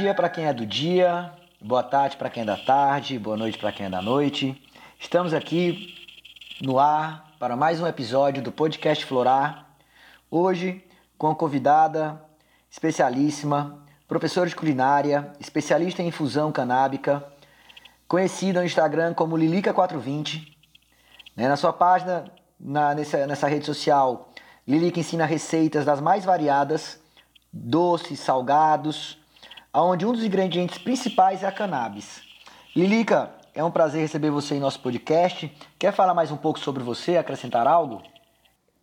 Dia para quem é do dia, boa tarde para quem é da tarde, boa noite para quem é da noite. Estamos aqui no ar para mais um episódio do podcast Florar. Hoje com a convidada especialíssima, professora de culinária, especialista em infusão canábica, conhecida no Instagram como Lilica420. Né? Na sua página, na, nessa, nessa rede social, Lilica ensina receitas das mais variadas, doces, salgados, onde um dos ingredientes principais é a cannabis. Lilica, é um prazer receber você em nosso podcast. Quer falar mais um pouco sobre você, acrescentar algo?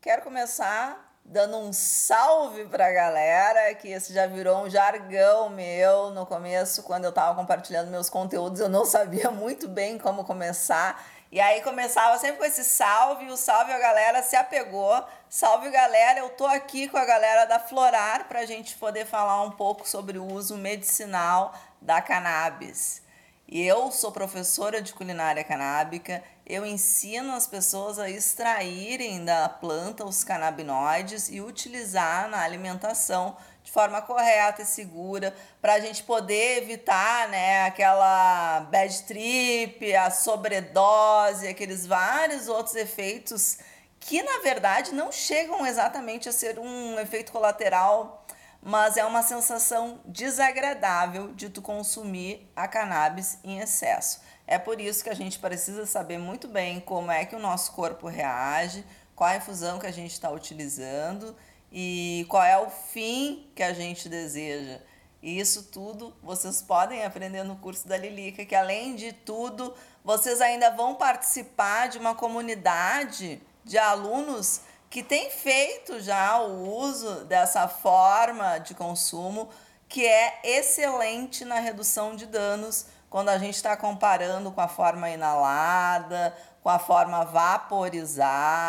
Quero começar dando um salve para a galera, que esse já virou um jargão meu. No começo, quando eu estava compartilhando meus conteúdos, eu não sabia muito bem como começar. E aí começava sempre com esse salve, o salve a galera se apegou. Salve galera, eu tô aqui com a galera da Florar para a gente poder falar um pouco sobre o uso medicinal da cannabis. Eu sou professora de culinária canábica, eu ensino as pessoas a extraírem da planta os canabinoides e utilizar na alimentação de forma correta e segura, para a gente poder evitar né, aquela bad trip, a sobredose, aqueles vários outros efeitos que na verdade não chegam exatamente a ser um efeito colateral, mas é uma sensação desagradável de tu consumir a cannabis em excesso. É por isso que a gente precisa saber muito bem como é que o nosso corpo reage, qual a infusão que a gente está utilizando e qual é o fim que a gente deseja. E isso tudo vocês podem aprender no curso da Lilica, que além de tudo, vocês ainda vão participar de uma comunidade de alunos que tem feito já o uso dessa forma de consumo, que é excelente na redução de danos quando a gente está comparando com a forma inalada, com a forma vaporizada,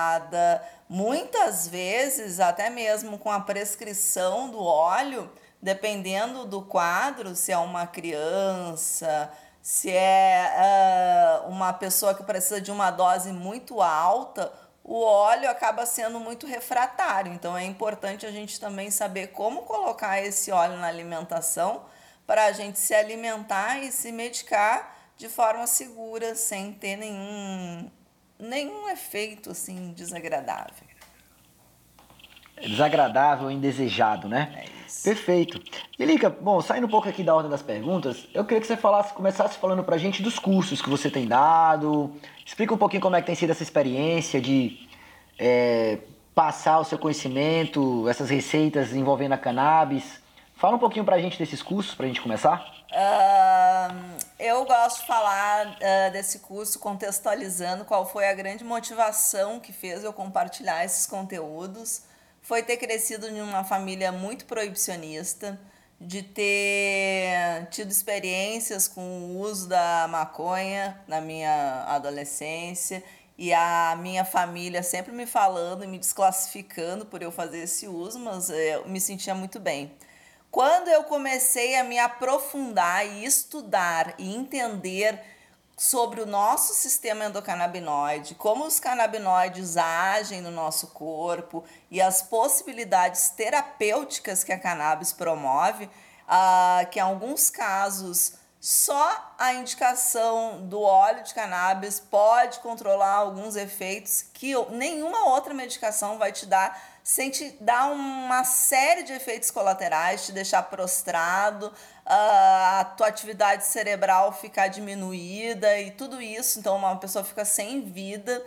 Muitas vezes, até mesmo com a prescrição do óleo, dependendo do quadro, se é uma criança, se é uh, uma pessoa que precisa de uma dose muito alta, o óleo acaba sendo muito refratário. Então é importante a gente também saber como colocar esse óleo na alimentação para a gente se alimentar e se medicar de forma segura, sem ter nenhum nenhum efeito assim desagradável. Desagradável, indesejado, né? É isso. Perfeito. Elica, bom, saindo um pouco aqui da ordem das perguntas, eu queria que você falasse, começasse falando pra gente dos cursos que você tem dado. Explica um pouquinho como é que tem sido essa experiência de é, passar o seu conhecimento, essas receitas envolvendo a cannabis. Fala um pouquinho pra gente desses cursos, pra gente começar. Uh, eu gosto de falar uh, desse curso contextualizando qual foi a grande motivação que fez eu compartilhar esses conteúdos. Foi ter crescido em uma família muito proibicionista, de ter tido experiências com o uso da maconha na minha adolescência e a minha família sempre me falando e me desclassificando por eu fazer esse uso, mas eu me sentia muito bem. Quando eu comecei a me aprofundar e estudar e entender sobre o nosso sistema endocannabinoide, como os canabinoides agem no nosso corpo e as possibilidades terapêuticas que a cannabis promove, uh, que em alguns casos só a indicação do óleo de cannabis pode controlar alguns efeitos que nenhuma outra medicação vai te dar sem te dar uma série de efeitos colaterais, te deixar prostrado, a tua atividade cerebral ficar diminuída e tudo isso. Então, uma pessoa fica sem vida.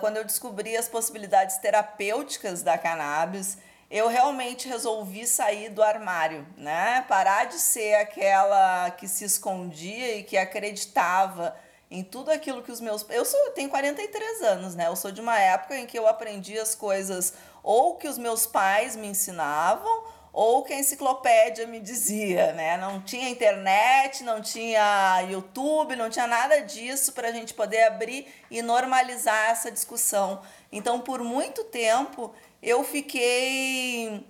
Quando eu descobri as possibilidades terapêuticas da cannabis, eu realmente resolvi sair do armário, né? Parar de ser aquela que se escondia e que acreditava em tudo aquilo que os meus. Eu sou, eu tenho 43 anos, né? Eu sou de uma época em que eu aprendi as coisas ou que os meus pais me ensinavam ou que a enciclopédia me dizia, né? Não tinha internet, não tinha YouTube, não tinha nada disso para a gente poder abrir e normalizar essa discussão. Então, por muito tempo, eu fiquei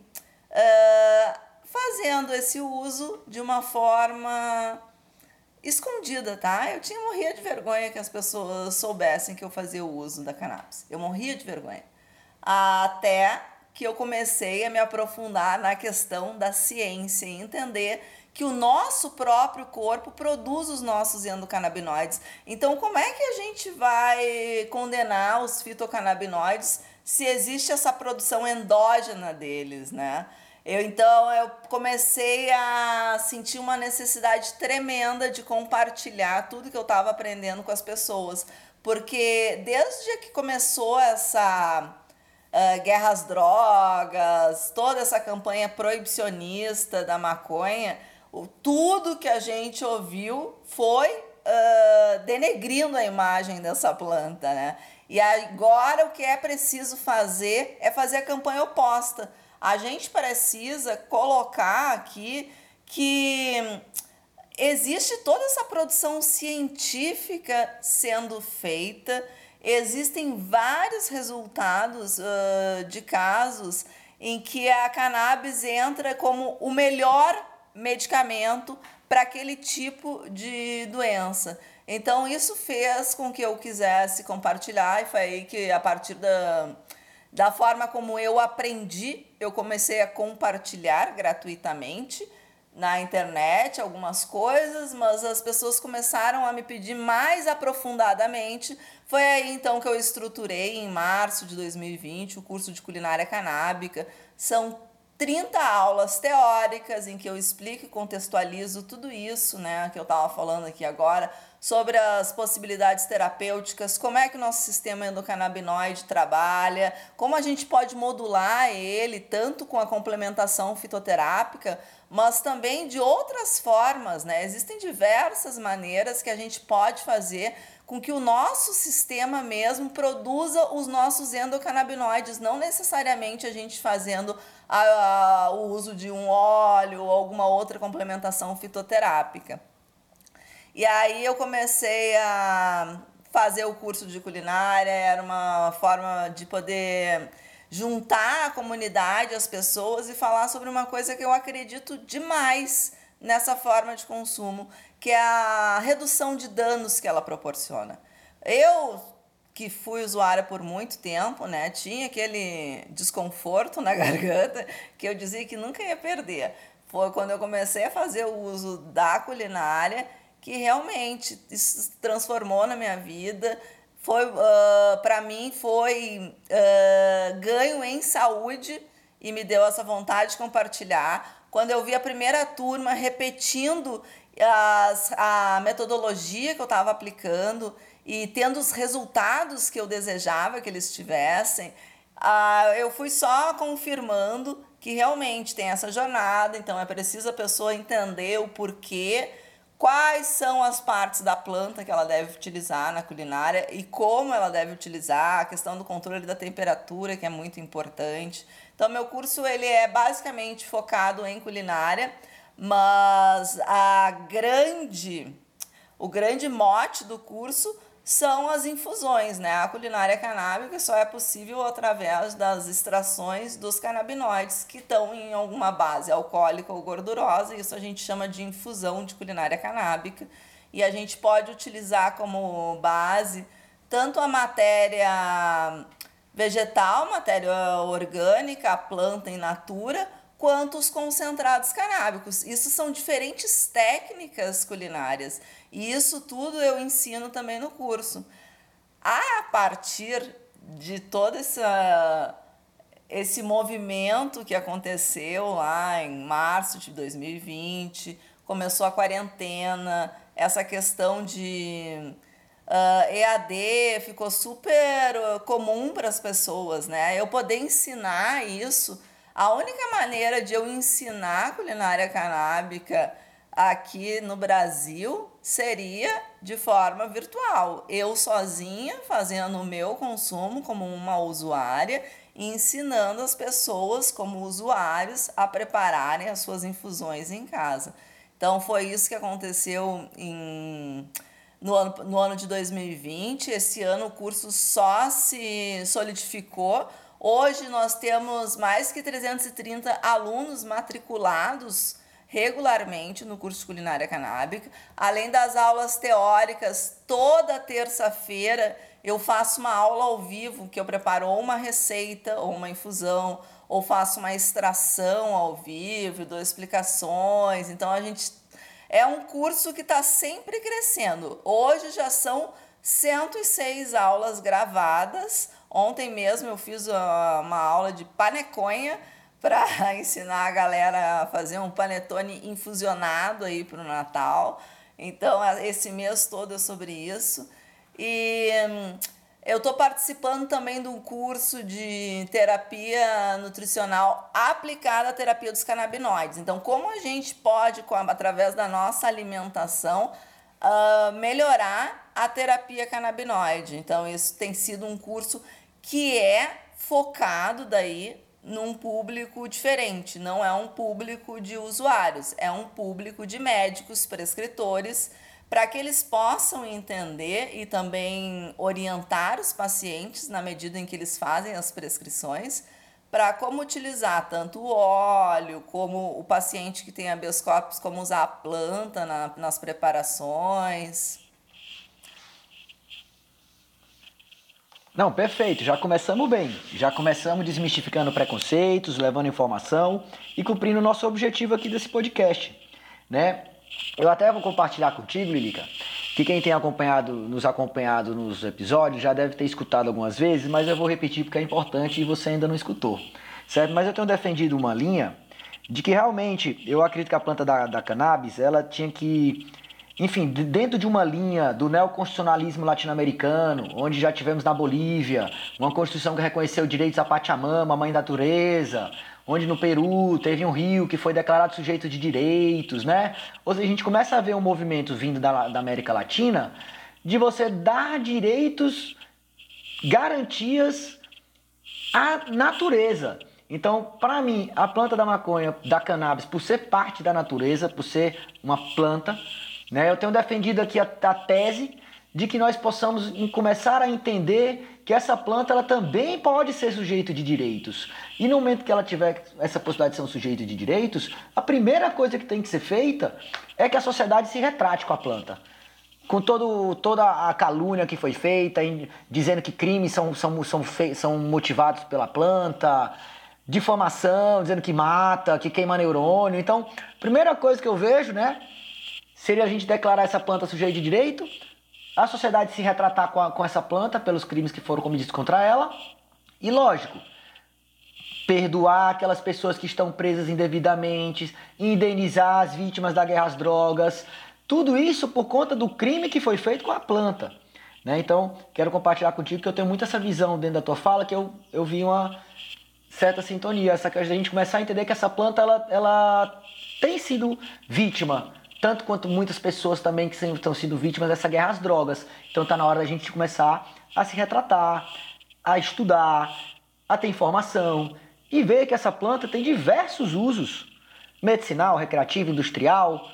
uh, fazendo esse uso de uma forma escondida, tá? Eu tinha morria de vergonha que as pessoas soubessem que eu fazia o uso da cannabis. Eu morria de vergonha. Até que eu comecei a me aprofundar na questão da ciência e entender que o nosso próprio corpo produz os nossos endocannabinoides. Então, como é que a gente vai condenar os fitocannabinoides se existe essa produção endógena deles, né? Eu então eu comecei a sentir uma necessidade tremenda de compartilhar tudo que eu estava aprendendo com as pessoas, porque desde que começou essa uh, guerra às drogas, toda essa campanha proibicionista da maconha, o, tudo que a gente ouviu foi uh, denegrindo a imagem dessa planta, né? E agora o que é preciso fazer é fazer a campanha oposta. A gente precisa colocar aqui que existe toda essa produção científica sendo feita, existem vários resultados uh, de casos em que a cannabis entra como o melhor medicamento para aquele tipo de doença. Então, isso fez com que eu quisesse compartilhar, e foi aí que, a partir da, da forma como eu aprendi, eu comecei a compartilhar gratuitamente na internet algumas coisas, mas as pessoas começaram a me pedir mais aprofundadamente. Foi aí então que eu estruturei em março de 2020 o curso de culinária canábica. São 30 aulas teóricas em que eu explico e contextualizo tudo isso, né, que eu estava falando aqui agora, sobre as possibilidades terapêuticas, como é que o nosso sistema endocannabinoide trabalha, como a gente pode modular ele tanto com a complementação fitoterápica, mas também de outras formas, né? Existem diversas maneiras que a gente pode fazer com que o nosso sistema mesmo produza os nossos endocannabinoides, não necessariamente a gente fazendo a, a, o uso de um óleo ou alguma outra complementação fitoterápica. E aí eu comecei a fazer o curso de culinária, era uma forma de poder juntar a comunidade, as pessoas e falar sobre uma coisa que eu acredito demais nessa forma de consumo, que é a redução de danos que ela proporciona. Eu que fui usuária por muito tempo, né, tinha aquele desconforto na garganta que eu dizia que nunca ia perder. Foi quando eu comecei a fazer o uso da culinária que realmente isso transformou na minha vida. Foi uh, para mim foi uh, ganho em saúde e me deu essa vontade de compartilhar. Quando eu vi a primeira turma repetindo as, a metodologia que eu estava aplicando e tendo os resultados que eu desejava que eles tivessem, uh, eu fui só confirmando que realmente tem essa jornada, então é preciso a pessoa entender o porquê, quais são as partes da planta que ela deve utilizar na culinária e como ela deve utilizar, a questão do controle da temperatura, que é muito importante. Então, meu curso ele é basicamente focado em culinária, mas a grande, o grande mote do curso são as infusões, né? A culinária canábica só é possível através das extrações dos canabinoides que estão em alguma base alcoólica ou gordurosa, isso a gente chama de infusão de culinária canábica, e a gente pode utilizar como base tanto a matéria vegetal, matéria orgânica, a planta in natura, quanto os concentrados canábicos. Isso são diferentes técnicas culinárias e isso tudo eu ensino também no curso. A partir de todo essa, esse movimento que aconteceu lá em março de 2020, começou a quarentena, essa questão de uh, ah, EAD ficou super comum para as pessoas, né? Eu poder ensinar isso a única maneira de eu ensinar culinária canábica aqui no Brasil seria de forma virtual. Eu sozinha fazendo o meu consumo como uma usuária ensinando as pessoas como usuários a prepararem as suas infusões em casa. Então foi isso que aconteceu em no ano, no ano de 2020. Esse ano o curso só se solidificou Hoje nós temos mais que 330 alunos matriculados regularmente no curso de culinária canábica, além das aulas teóricas toda terça-feira eu faço uma aula ao vivo que eu preparo ou uma receita ou uma infusão, ou faço uma extração ao vivo, dou explicações. Então a gente é um curso que está sempre crescendo. Hoje já são 106 aulas gravadas. Ontem mesmo eu fiz uma aula de paneconha para ensinar a galera a fazer um panetone infusionado aí para o Natal. Então, esse mês todo é sobre isso. E hum, eu estou participando também de um curso de terapia nutricional aplicada à terapia dos canabinoides. Então, como a gente pode, através da nossa alimentação, uh, melhorar a terapia canabinoide. Então, isso tem sido um curso que é focado daí num público diferente, não é um público de usuários, é um público de médicos, prescritores, para que eles possam entender e também orientar os pacientes na medida em que eles fazem as prescrições, para como utilizar tanto o óleo, como o paciente que tem corpus, como usar a planta na, nas preparações. Não, perfeito. Já começamos bem. Já começamos desmistificando preconceitos, levando informação e cumprindo o nosso objetivo aqui desse podcast, né? Eu até vou compartilhar contigo, Lilica, que quem tem acompanhado, nos acompanhado nos episódios já deve ter escutado algumas vezes, mas eu vou repetir porque é importante e você ainda não escutou, certo? Mas eu tenho defendido uma linha de que realmente eu acredito que a planta da, da cannabis ela tinha que enfim, dentro de uma linha do neoconstitucionalismo latino-americano, onde já tivemos na Bolívia uma constituição que reconheceu direitos à Pachamama, mãe natureza, onde no Peru teve um rio que foi declarado sujeito de direitos, né? Ou seja, a gente começa a ver um movimento vindo da, da América Latina de você dar direitos, garantias à natureza. Então, para mim, a planta da maconha, da cannabis, por ser parte da natureza, por ser uma planta, né? Eu tenho defendido aqui a, a tese de que nós possamos começar a entender que essa planta ela também pode ser sujeito de direitos. E no momento que ela tiver essa possibilidade de ser um sujeito de direitos, a primeira coisa que tem que ser feita é que a sociedade se retrate com a planta. Com todo, toda a calúnia que foi feita, dizendo que crimes são, são, são, são motivados pela planta, difamação, dizendo que mata, que queima neurônio. Então, primeira coisa que eu vejo, né, seria a gente declarar essa planta sujeita de direito, a sociedade se retratar com, a, com essa planta pelos crimes que foram cometidos contra ela, e lógico, perdoar aquelas pessoas que estão presas indevidamente, indenizar as vítimas da guerra às drogas, tudo isso por conta do crime que foi feito com a planta. Né? Então, quero compartilhar contigo que eu tenho muito essa visão dentro da tua fala, que eu, eu vi uma certa sintonia, essa que a gente começar a entender que essa planta ela, ela tem sido vítima tanto quanto muitas pessoas também que estão sendo vítimas dessa guerra às drogas. Então está na hora da gente começar a se retratar, a estudar, a ter informação e ver que essa planta tem diversos usos: medicinal, recreativo, industrial,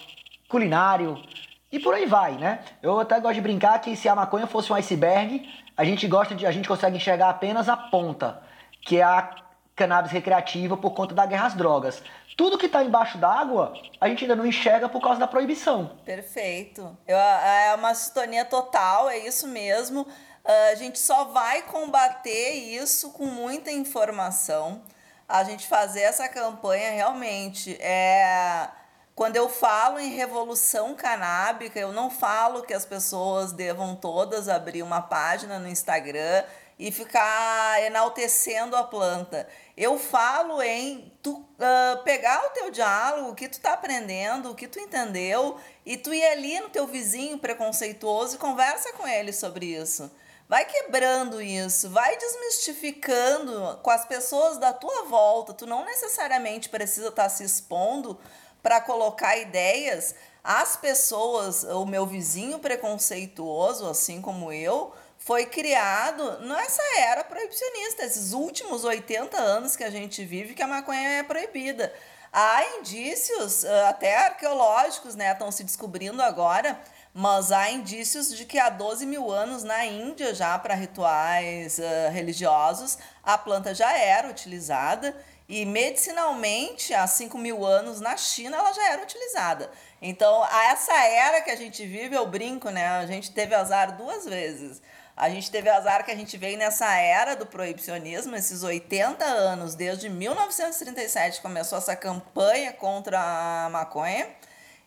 culinário e por aí vai, né? Eu até gosto de brincar que se a maconha fosse um iceberg, a gente gosta de a gente consegue enxergar apenas a ponta, que é a cannabis recreativa por conta da guerra às drogas. Tudo que está embaixo d'água, a gente ainda não enxerga por causa da proibição. Perfeito. Eu, é uma sintonia total, é isso mesmo. Ah, a gente só vai combater isso com muita informação. A gente fazer essa campanha realmente é. Quando eu falo em revolução canábica, eu não falo que as pessoas devam todas abrir uma página no Instagram e ficar enaltecendo a planta. Eu falo em tu uh, pegar o teu diálogo, o que tu tá aprendendo, o que tu entendeu, e tu ir ali no teu vizinho preconceituoso e conversa com ele sobre isso. Vai quebrando isso, vai desmistificando com as pessoas da tua volta. Tu não necessariamente precisa estar tá se expondo para colocar ideias. As pessoas, o meu vizinho preconceituoso, assim como eu, foi criado nessa era proibicionista, esses últimos 80 anos que a gente vive que a maconha é proibida. Há indícios, ah, até arqueológicos, né, estão se descobrindo agora, mas há indícios de que há 12 mil anos na Índia, já para rituais uh, religiosos, a planta já era utilizada e medicinalmente, há 5 mil anos na China, ela já era utilizada. Então, essa era que a gente vive, eu brinco, né? A gente teve azar duas vezes A gente teve azar que a gente veio nessa era do proibicionismo, esses 80 anos, desde 1937 começou essa campanha contra a maconha.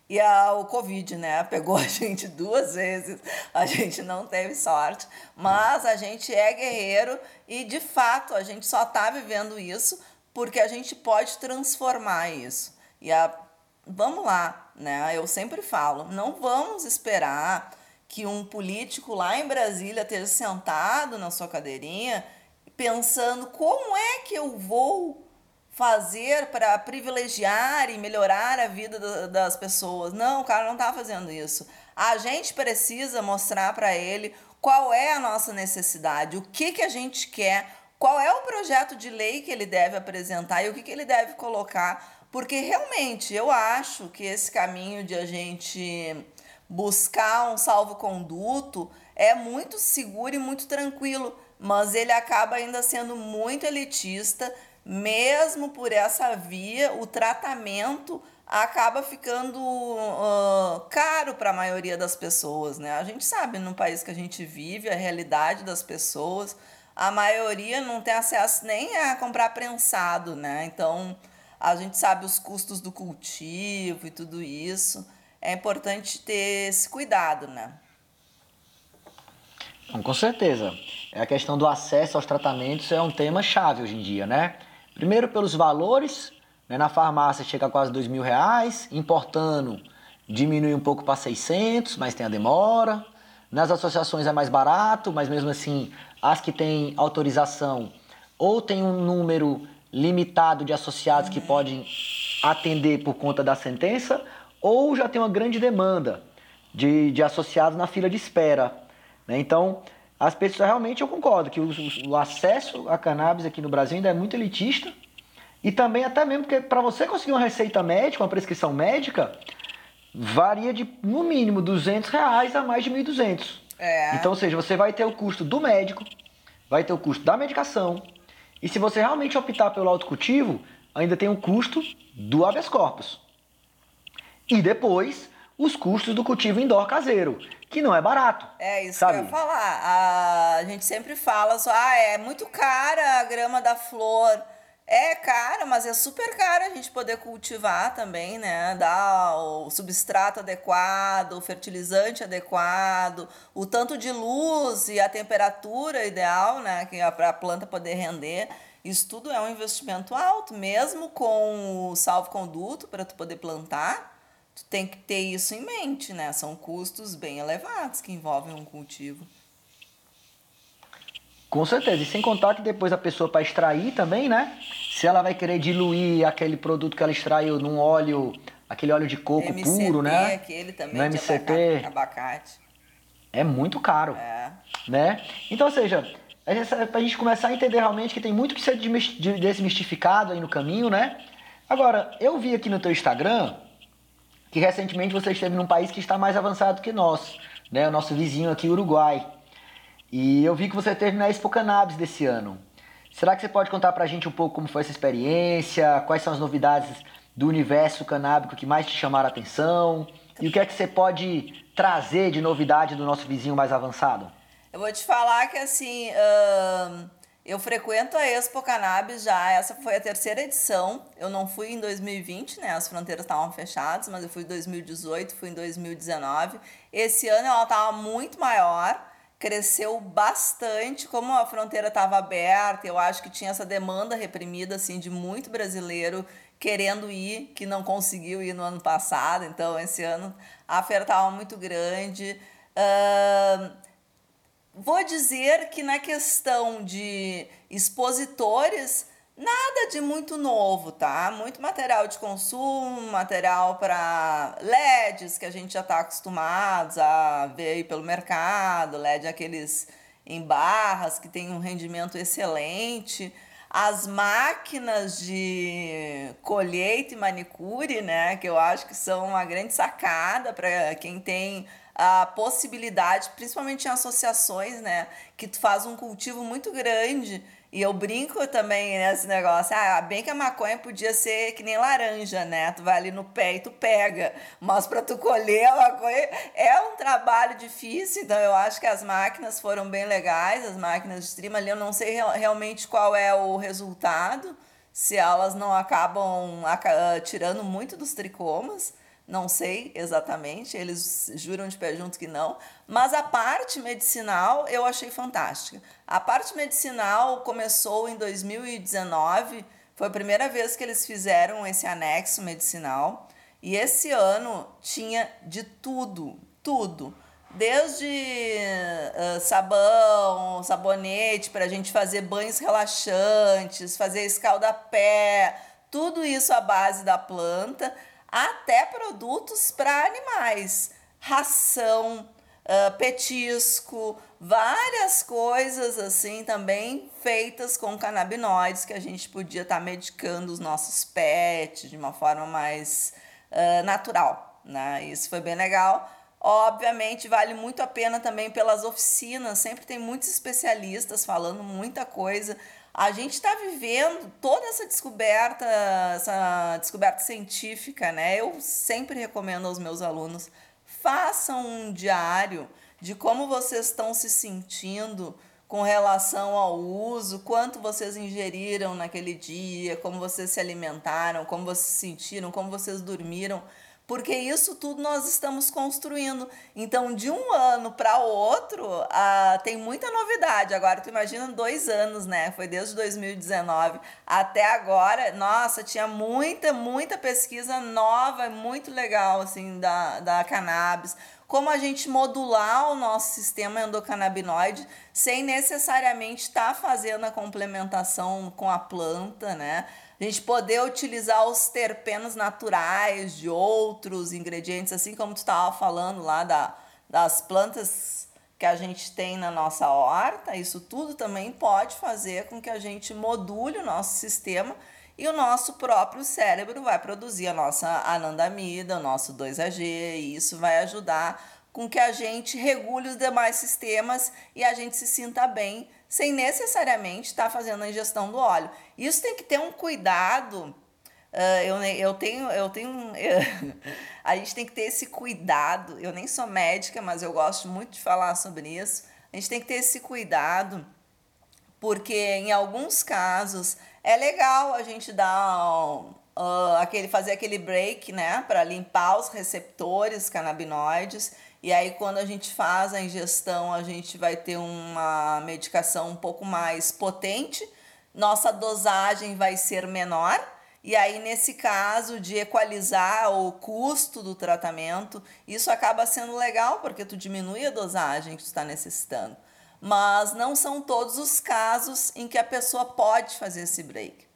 E a, o Covid, né? Pegou a gente duas vezes. A gente não teve sorte. Mas a gente é guerreiro e, de fato, a gente só está vivendo isso porque a gente pode transformar isso. E a, vamos lá, né? Eu sempre falo, não vamos esperar que um político lá em Brasília esteja sentado na sua cadeirinha pensando como é que eu vou fazer para privilegiar e melhorar a vida das pessoas. Não, o cara não está fazendo isso. A gente precisa mostrar para ele qual é a nossa necessidade, o que, que a gente quer, qual é o projeto de lei que ele deve apresentar e o que, que ele deve colocar. Porque realmente eu acho que esse caminho de a gente buscar um salvo-conduto é muito seguro e muito tranquilo, mas ele acaba ainda sendo muito elitista mesmo por essa via, o tratamento acaba ficando uh, caro para a maioria das pessoas, né? A gente sabe no país que a gente vive, a realidade das pessoas, a maioria não tem acesso nem a comprar prensado, né? Então, a gente sabe os custos do cultivo e tudo isso. É importante ter esse cuidado, né? Com certeza. A questão do acesso aos tratamentos é um tema chave hoje em dia, né? Primeiro pelos valores, né? na farmácia chega a quase dois mil reais, importando diminui um pouco para 600, mas tem a demora. Nas associações é mais barato, mas mesmo assim as que têm autorização ou tem um número limitado de associados que podem atender por conta da sentença, ou já tem uma grande demanda de, de associados na fila de espera. Né? Então, as pessoas realmente eu concordo que o, o, acesso a cannabis aqui no Brasil ainda é muito elitista. E também até mesmo porque para você conseguir uma receita médica, uma prescrição médica, varia de no mínimo 200 reais a mais de 1.200. É. Então, ou seja, você vai ter o custo do médico, vai ter o custo da medicação. E se você realmente optar pelo autocultivo, ainda tem o custo do habeas corpus. E depois, os custos do cultivo indoor caseiro, que não é barato. É isso sabe? que eu ia falar. A gente sempre fala só, ah, é muito cara a grama da flor. É cara, mas é super caro a gente poder cultivar também, né? Dar o substrato adequado, o fertilizante adequado, o tanto de luz e a temperatura ideal, né? Para a planta poder render. Isso tudo é um investimento alto, mesmo com o salvo-conduto para tu poder plantar tu tem que ter isso em mente, né? São custos bem elevados que envolvem um cultivo. Com certeza. E sem contar que depois a pessoa para extrair também, né? Se ela vai querer diluir aquele produto que ela extraiu num óleo, aquele óleo de coco MCT, puro, né? aquele também no MCT, abacate. É muito caro. É. Né? Então, ou seja, é para a gente começar a entender realmente que tem muito que ser desmistificado aí no caminho, né? Agora, eu vi aqui no teu Instagram que recentemente você esteve num país que está mais avançado que nós, né? O nosso vizinho aqui, Uruguai. E eu vi que você esteve na Expo Cannabis desse ano. Será que você pode contar pra gente um pouco como foi essa experiência? Quais são as novidades do universo canábico que mais te chamaram a atenção? E o que é que você pode trazer de novidade do nosso vizinho mais avançado? Eu vou te falar que assim. Uh eu frequento a Expo Cannabis já, essa foi a terceira edição. Eu não fui em 2020, né? As fronteiras estavam fechadas, mas eu fui em 2018, fui em 2019. Esse ano ela estava muito maior, cresceu bastante. Como a fronteira estava aberta, eu acho que tinha essa demanda reprimida assim de muito brasileiro querendo ir, que não conseguiu ir no ano passado. Então, esse ano a feira estava muito grande. Uh, Vou dizer que na questão de expositores, nada de muito novo, tá? Muito material de consumo, material para LEDs que a gente já está acostumados a ver aí pelo mercado, LED aqueles em barras que tem um rendimento excelente. As máquinas de colheita e manicure, né, que eu acho que são uma grande sacada para quem tem a possibilidade, principalmente em associações, né, que tu faz um cultivo muito grande E eu brinco também nesse negócio, ah, bem que a maconha podia ser que nem laranja, né? Tu vai ali no pé e tu pega. Mas para tu colher a maconha é um trabalho difícil, então eu acho que as máquinas foram bem legais, as máquinas de stream ali, eu não sei realmente qual é o resultado, se elas não acabam tirando muito dos tricomas, não sei exatamente, eles juram de pé junto que não, mas a parte medicinal eu achei fantástica. A parte medicinal começou em 2019, foi a primeira vez que eles fizeram esse anexo medicinal, e esse ano tinha de tudo, tudo. Desde uh, sabão, sabonete para a gente fazer banhos relaxantes, fazer escaldapé, tudo isso à base da planta até produtos para animais, ração, uh, petisco, várias coisas assim também feitas com canabinoides que a gente podia estar tá medicando os nossos pets de uma forma mais uh, natural, né? Isso foi bem legal. Obviamente, vale muito a pena também pelas oficinas, sempre tem muitos especialistas falando muita coisa a gente está vivendo toda essa descoberta, essa descoberta científica, né? Eu sempre recomendo aos meus alunos, façam um diário de como vocês estão se sentindo com relação ao uso, quanto vocês ingeriram naquele dia, como vocês se alimentaram, como vocês se sentiram, como vocês dormiram porque isso tudo nós estamos construindo. Então, de um ano para outro, ah, tem muita novidade. Agora, tu imagina dois anos, né? Foi desde 2019 até agora. Nossa, tinha muita, muita pesquisa nova, muito legal, assim, da, da cannabis. Como a gente modular o nosso sistema endocannabinoide sem necessariamente estar tá fazendo a complementação com a planta, né? A gente poder utilizar os terpenos naturais de outros ingredientes, assim como tu estava falando lá da, das plantas que a gente tem na nossa horta, isso tudo também pode fazer com que a gente module o nosso sistema e o nosso próprio cérebro vai produzir a nossa anandamida, o nosso 2AG, e isso vai ajudar com que a gente regule os demais sistemas e a gente se sinta bem sem necessariamente estar tá fazendo a ingestão do óleo. Isso tem que ter um cuidado. Uh, eu, eu tenho, eu tenho, eu, a gente tem que ter esse cuidado. Eu nem sou médica, mas eu gosto muito de falar sobre isso. A gente tem que ter esse cuidado, porque em alguns casos é legal a gente dar uh, aquele, fazer aquele break, né, para limpar os receptores canabinoides e aí, quando a gente faz a ingestão, a gente vai ter uma medicação um pouco mais potente, nossa dosagem vai ser menor. E aí, nesse caso de equalizar o custo do tratamento, isso acaba sendo legal, porque tu diminui a dosagem que tu está necessitando. Mas não são todos os casos em que a pessoa pode fazer esse break.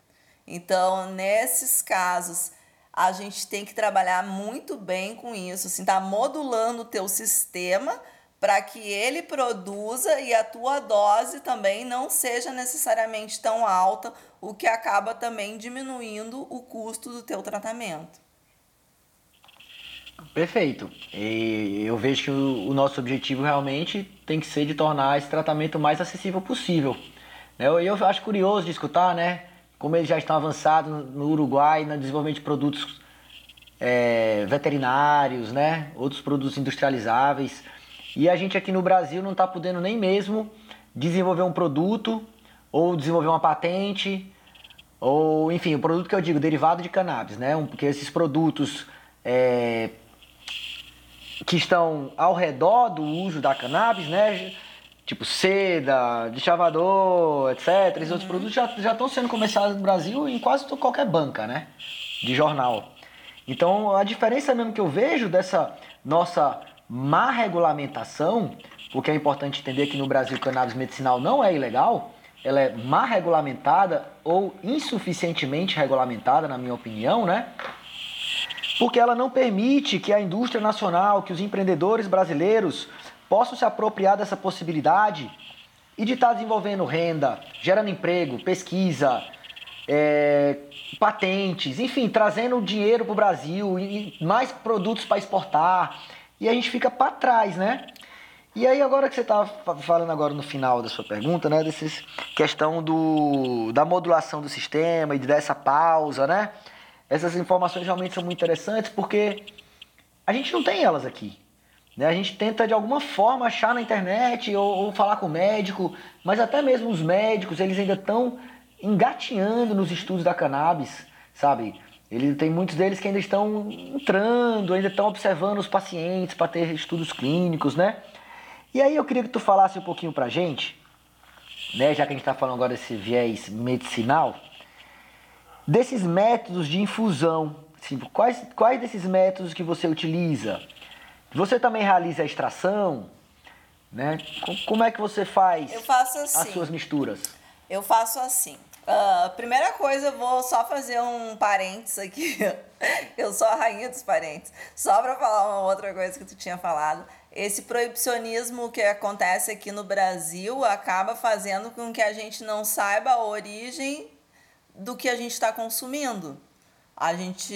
Então, nesses casos a gente tem que trabalhar muito bem com isso, assim, tá modulando o teu sistema para que ele produza e a tua dose também não seja necessariamente tão alta, o que acaba também diminuindo o custo do teu tratamento. Perfeito. E eu vejo que o, nosso objetivo realmente tem que ser de tornar esse tratamento mais acessível possível. Né? Eu, eu acho curioso de escutar, né? Como eles já estão avançados no Uruguai no desenvolvimento de produtos é, veterinários, né? outros produtos industrializáveis. E a gente aqui no Brasil não está podendo nem mesmo desenvolver um produto ou desenvolver uma patente ou enfim, o produto que eu digo, derivado de cannabis, né? Porque esses produtos é, que estão ao redor do uso da cannabis, né? Tipo seda, de chavador, etc. Esses outros produtos já, já estão sendo comercializados no Brasil em quase qualquer banca, né? De jornal. Então a diferença mesmo que eu vejo dessa nossa má regulamentação, porque é importante entender que no Brasil cannabis medicinal não é ilegal, ela é má regulamentada ou insuficientemente regulamentada, na minha opinião, né? Porque ela não permite que a indústria nacional, que os empreendedores brasileiros possam se apropriar dessa possibilidade e de estar tá desenvolvendo renda, gerando emprego, pesquisa, é, patentes, enfim, trazendo dinheiro para o Brasil e mais produtos para exportar. E a gente fica para trás, né? E aí agora que você estava falando agora no final da sua pergunta, né, dessa questão do, da modulação do sistema e de dar essa pausa, né? Essas informações realmente são muito interessantes porque a gente não tem elas aqui. Né? A gente tenta de alguma forma achar na internet ou, ou falar com o médico, mas até mesmo os médicos, eles ainda estão engatinhando nos estudos da cannabis, sabe? Ele tem muitos deles que ainda estão entrando, ainda estão observando os pacientes para ter estudos clínicos, né? E aí eu queria que tu falasse um pouquinho pra gente, né, já que a gente está falando agora desse viés medicinal, desses métodos de infusão. Assim, quais, quais desses métodos que você utiliza? Você também realiza a extração? Né? Como é que você faz assim. as suas misturas? Eu faço assim. Uh, primeira coisa, eu vou só fazer um parênteses aqui. eu sou a rainha dos parênteses. Só para falar uma outra coisa que tu tinha falado. Esse proibicionismo que acontece aqui no Brasil acaba fazendo com que a gente não saiba a origem do que a gente está consumindo a gente,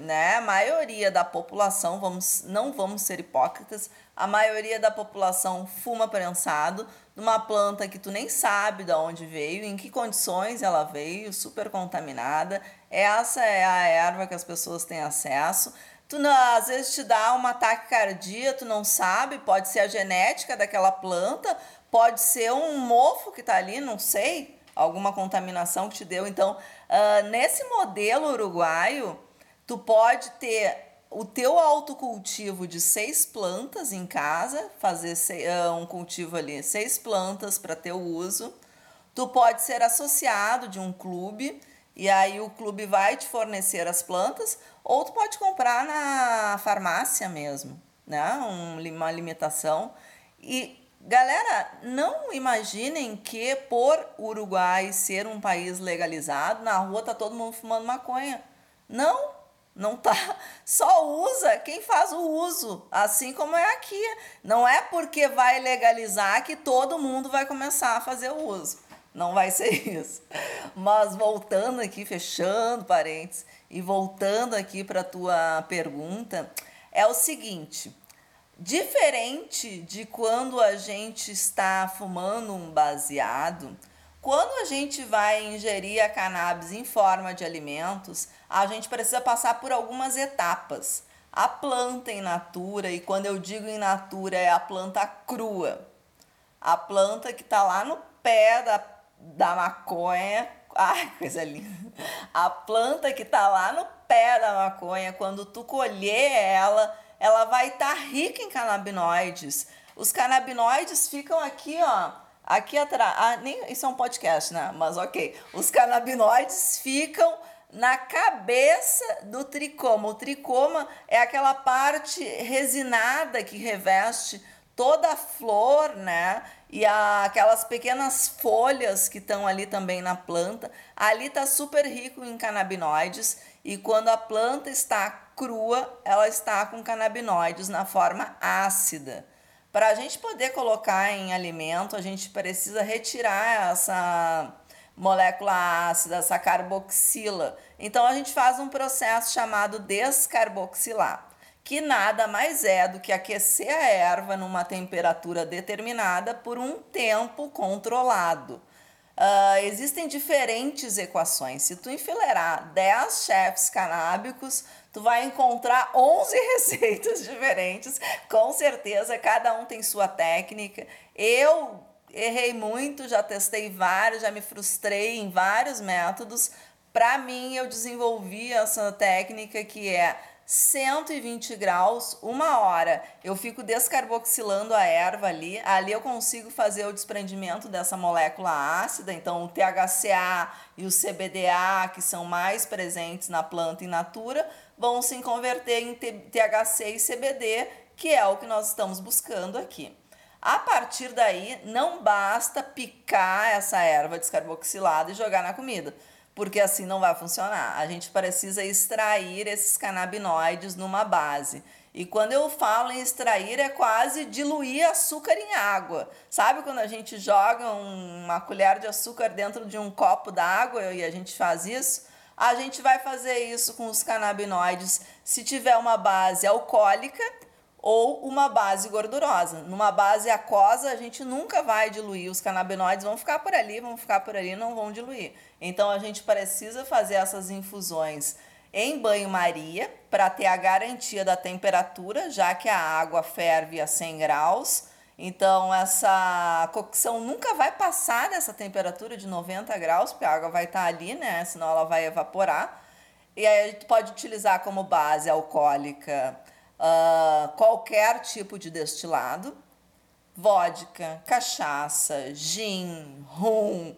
né, a maioria da população, vamos, não vamos ser hipócritas, a maioria da população fuma prensado numa planta que tu nem sabe de onde veio, em que condições ela veio, super contaminada. Essa é a erva que as pessoas têm acesso. Tu não, às vezes te dá um ataque cardíaco, tu não sabe, pode ser a genética daquela planta, pode ser um mofo que tá ali, não sei alguma contaminação que te deu. Então, uh, nesse modelo uruguaio, tu pode ter o teu autocultivo de seis plantas em casa, fazer uh, um cultivo ali, seis plantas para teu uso. Tu pode ser associado de um clube e aí o clube vai te fornecer as plantas, ou tu pode comprar na farmácia mesmo, né? Um, uma limitação. E Galera, não imaginem que por Uruguai ser um país legalizado, na rua tá todo mundo fumando maconha. Não, não tá. Só usa quem faz o uso, assim como é aqui. Não é porque vai legalizar que todo mundo vai começar a fazer o uso. Não vai ser isso. Mas voltando aqui, fechando parênteses e voltando aqui para tua pergunta, é o seguinte, Diferente de quando a gente está fumando um baseado, quando a gente vai ingerir a cannabis em forma de alimentos, a gente precisa passar por algumas etapas. A planta in natura, e quando eu digo in natura, é a planta crua. A planta que está lá no pé da, da maconha. Ai, coisa linda. A planta que está lá no pé da maconha, quando tu colher ela, ela vai estar tá rica em canabinoides. Os canabinoides ficam aqui, ó, aqui atrás. Ah, nem isso é um podcast, né? Mas ok. Os canabinoides ficam na cabeça do tricoma. O tricoma é aquela parte resinada que reveste toda a flor, né? E a, aquelas pequenas folhas que estão ali também na planta. Ali tá super rico em canabinoides e quando a planta está crua, ela está com canabinoides na forma ácida. Para a gente poder colocar em alimento, a gente precisa retirar essa molécula ácida, essa carboxila. Então a gente faz um processo chamado descarboxilar, que nada mais é do que aquecer a erva numa temperatura determinada por um tempo controlado. Uh, existem diferentes equações. Se tu enfileirar 10 chefes canábicos, tu vai encontrar 11 receitas diferentes. Com certeza, cada um tem sua técnica. Eu errei muito, já testei vários, já me frustrei em vários métodos. Para mim, eu desenvolvi essa técnica que é 120 graus, uma hora. Eu fico descarboxilando a erva ali. Ali eu consigo fazer o desprendimento dessa molécula ácida. Então, o THCA e o CBDA, que são mais presentes na planta in natura, vão se converter em THC e CBD, que é o que nós estamos buscando aqui. A partir daí, não basta picar essa erva descarboxilada e jogar na comida porque assim não vai funcionar. A gente precisa extrair esses canabinoides numa base. E quando eu falo em extrair, é quase diluir açúcar em água. Sabe quando a gente joga uma colher de açúcar dentro de um copo d'água e a gente faz isso? A gente vai fazer isso com os canabinoides. Se tiver uma base alcoólica, ou uma base gordurosa. Numa base aquosa, a gente nunca vai diluir, os canabinoides vão ficar por ali, vão ficar por ali, não vão diluir. Então a gente precisa fazer essas infusões em banho-maria para ter a garantia da temperatura, já que a água ferve a 100 graus. Então essa cocção nunca vai passar dessa temperatura de 90 graus, porque a água vai estar tá ali, né? Senão ela vai evaporar. E aí gente pode utilizar como base alcoólica uh, qualquer tipo de destilado, vodka, cachaça, gin, rum,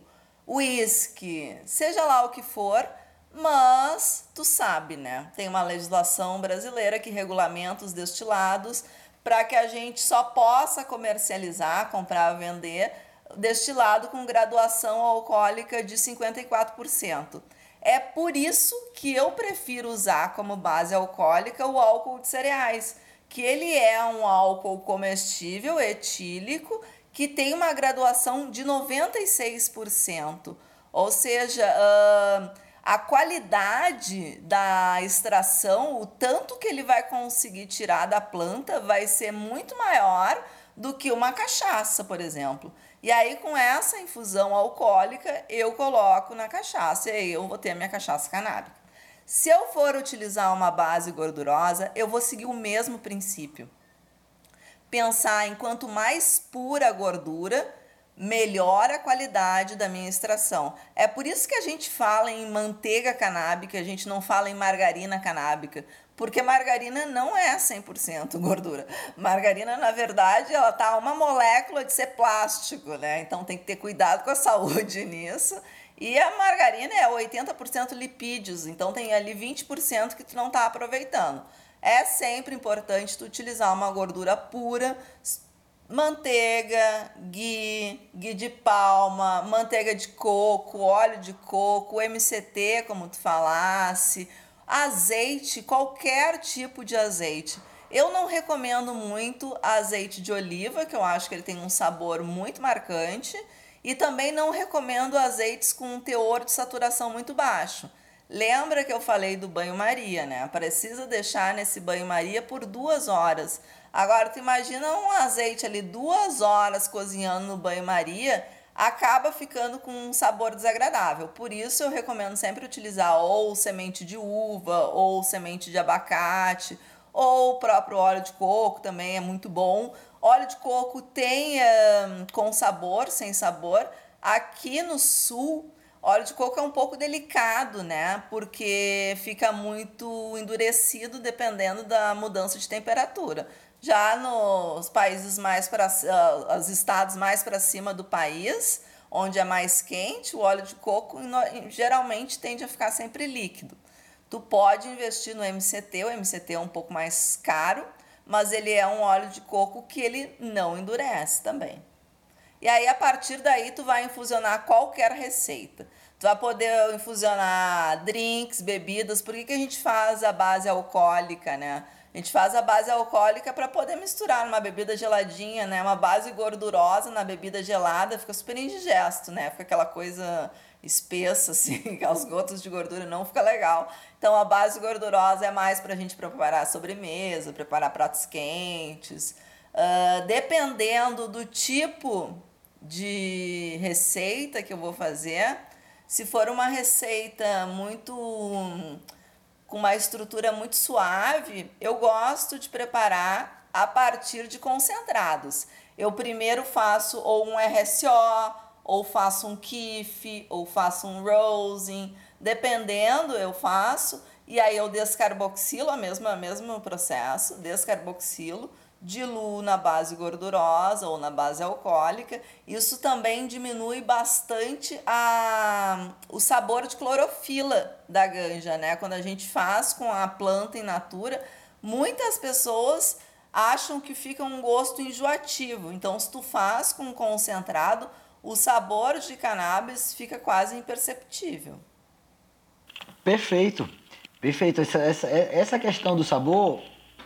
whisky, seja lá o que for, mas tu sabe, né? Tem uma legislação brasileira que regulamenta os destilados para que a gente só possa comercializar, comprar, vender destilado com graduação alcoólica de 54%. É por isso que eu prefiro usar como base alcoólica o álcool de cereais, que ele é um álcool comestível etílico que tem uma graduação de 96%. Ou seja, uh, a qualidade da extração, o tanto que ele vai conseguir tirar da planta, vai ser muito maior do que uma cachaça, por exemplo. E aí, com essa infusão alcoólica, eu coloco na cachaça e aí eu vou ter a minha cachaça canábica. Se eu for utilizar uma base gordurosa, eu vou seguir o mesmo princípio. Pensar em quanto mais pura a gordura, melhor a qualidade da minha extração. É por isso que a gente fala em manteiga canábica, a gente não fala em margarina canábica, porque margarina não é 100% gordura. Margarina, na verdade, ela tá uma molécula de ser plástico, né? Então tem que ter cuidado com a saúde nisso. E a margarina é 80% lipídios, então tem ali 20% que tu não tá aproveitando. É sempre importante tu utilizar uma gordura pura, manteiga, ghee, ghee de palma, manteiga de coco, óleo de coco, MCT, como tu falasse, Azeite, qualquer tipo de azeite. Eu não recomendo muito azeite de oliva, que eu acho que ele tem um sabor muito marcante, e também não recomendo azeites com um teor de saturação muito baixo. Lembra que eu falei do banho-maria, né? Precisa deixar nesse banho-maria por duas horas. Agora, tu imagina um azeite ali duas horas cozinhando no banho-maria, acaba ficando com um sabor desagradável. Por isso eu recomendo sempre utilizar ou semente de uva, ou semente de abacate, ou o próprio óleo de coco também é muito bom. Óleo de coco tem um, com sabor, sem sabor. Aqui no sul, óleo de coco é um pouco delicado, né? Porque fica muito endurecido dependendo da mudança de temperatura. Já nos países mais para uh, os estados mais para cima do país, onde é mais quente, o óleo de coco geralmente tende a ficar sempre líquido. Tu pode investir no MCT, o MCT é um pouco mais caro, mas ele é um óleo de coco que ele não endurece também. E aí a partir daí tu vai infusionar qualquer receita. Tu vai poder infusionar drinks, bebidas. Por que, que a gente faz a base alcoólica, né? A gente faz a base alcoólica para poder misturar numa bebida geladinha, né? Uma base gordurosa na bebida gelada, fica super indigesto, né? Fica aquela coisa espessa, assim, aquelas gotas de gordura, não fica legal. Então a base gordurosa é mais para a gente preparar sobremesa, preparar pratos quentes. Uh, dependendo do tipo de receita que eu vou fazer, se for uma receita muito com uma estrutura muito suave, eu gosto de preparar a partir de concentrados. Eu primeiro faço ou um RSO, ou faço um kiff, ou faço um rosing, dependendo eu faço, e aí eu descarboxilo, a mesma mesmo processo, descarboxilo, diluo na base gordurosa ou na base alcoólica. Isso também diminui bastante a, o sabor de clorofila da ganja, né? Quando a gente faz com a planta in natura, muitas pessoas acham que fica um gosto enjoativo. Então, se tu faz com concentrado, o sabor de cannabis fica quase imperceptível. Perfeito, perfeito. Essa, essa, essa questão do sabor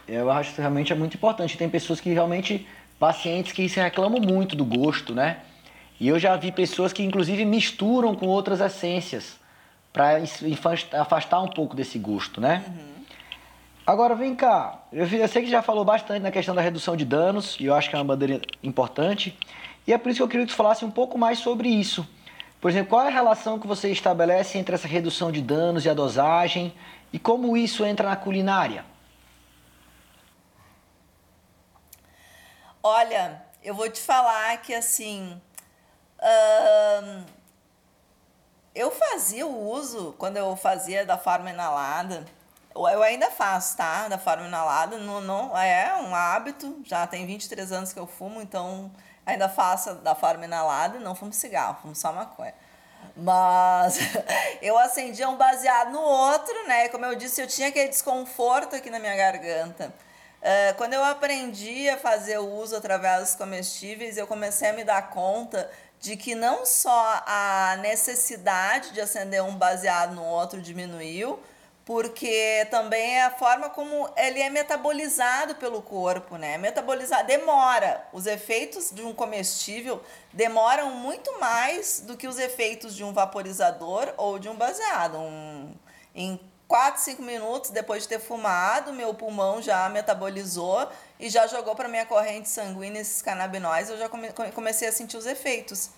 eu acho que realmente é muito importante. Tem pessoas que realmente, pacientes que se reclamam muito do gosto, né? E eu já vi pessoas que inclusive misturam com outras essências para afastar um pouco desse gosto, né? Uhum. Agora vem cá, eu, eu sei que já falou bastante na questão da redução de danos, e eu acho que é uma bandeira importante, e é por isso que eu queria que você falasse um pouco mais sobre isso. Por exemplo, qual é a relação que você estabelece entre essa redução de danos e a dosagem, e como isso entra na culinária? Olha, eu vou te falar que assim. Uh, eu fazia o uso, quando eu fazia da forma inalada, eu ainda faço, tá? Da forma inalada, não, não é um hábito, já tem 23 anos que eu fumo, então ainda faço da forma inalada, não fumo cigarro, fumo só maconha. Mas eu acendia um baseado no outro, né? Como eu disse, eu tinha aquele desconforto aqui na minha garganta. Uh, quando eu aprendi a fazer o uso através dos comestíveis, eu comecei a me dar conta de que não só a necessidade de acender um baseado no outro diminuiu, porque também é a forma como ele é metabolizado pelo corpo, né? Metabolizar demora. Os efeitos de um comestível demoram muito mais do que os efeitos de um vaporizador ou de um baseado. Um, 4, 5 minutos depois de ter fumado, meu pulmão já metabolizou e já jogou para minha corrente sanguínea esses canabinóides, eu já come, comecei a sentir os efeitos.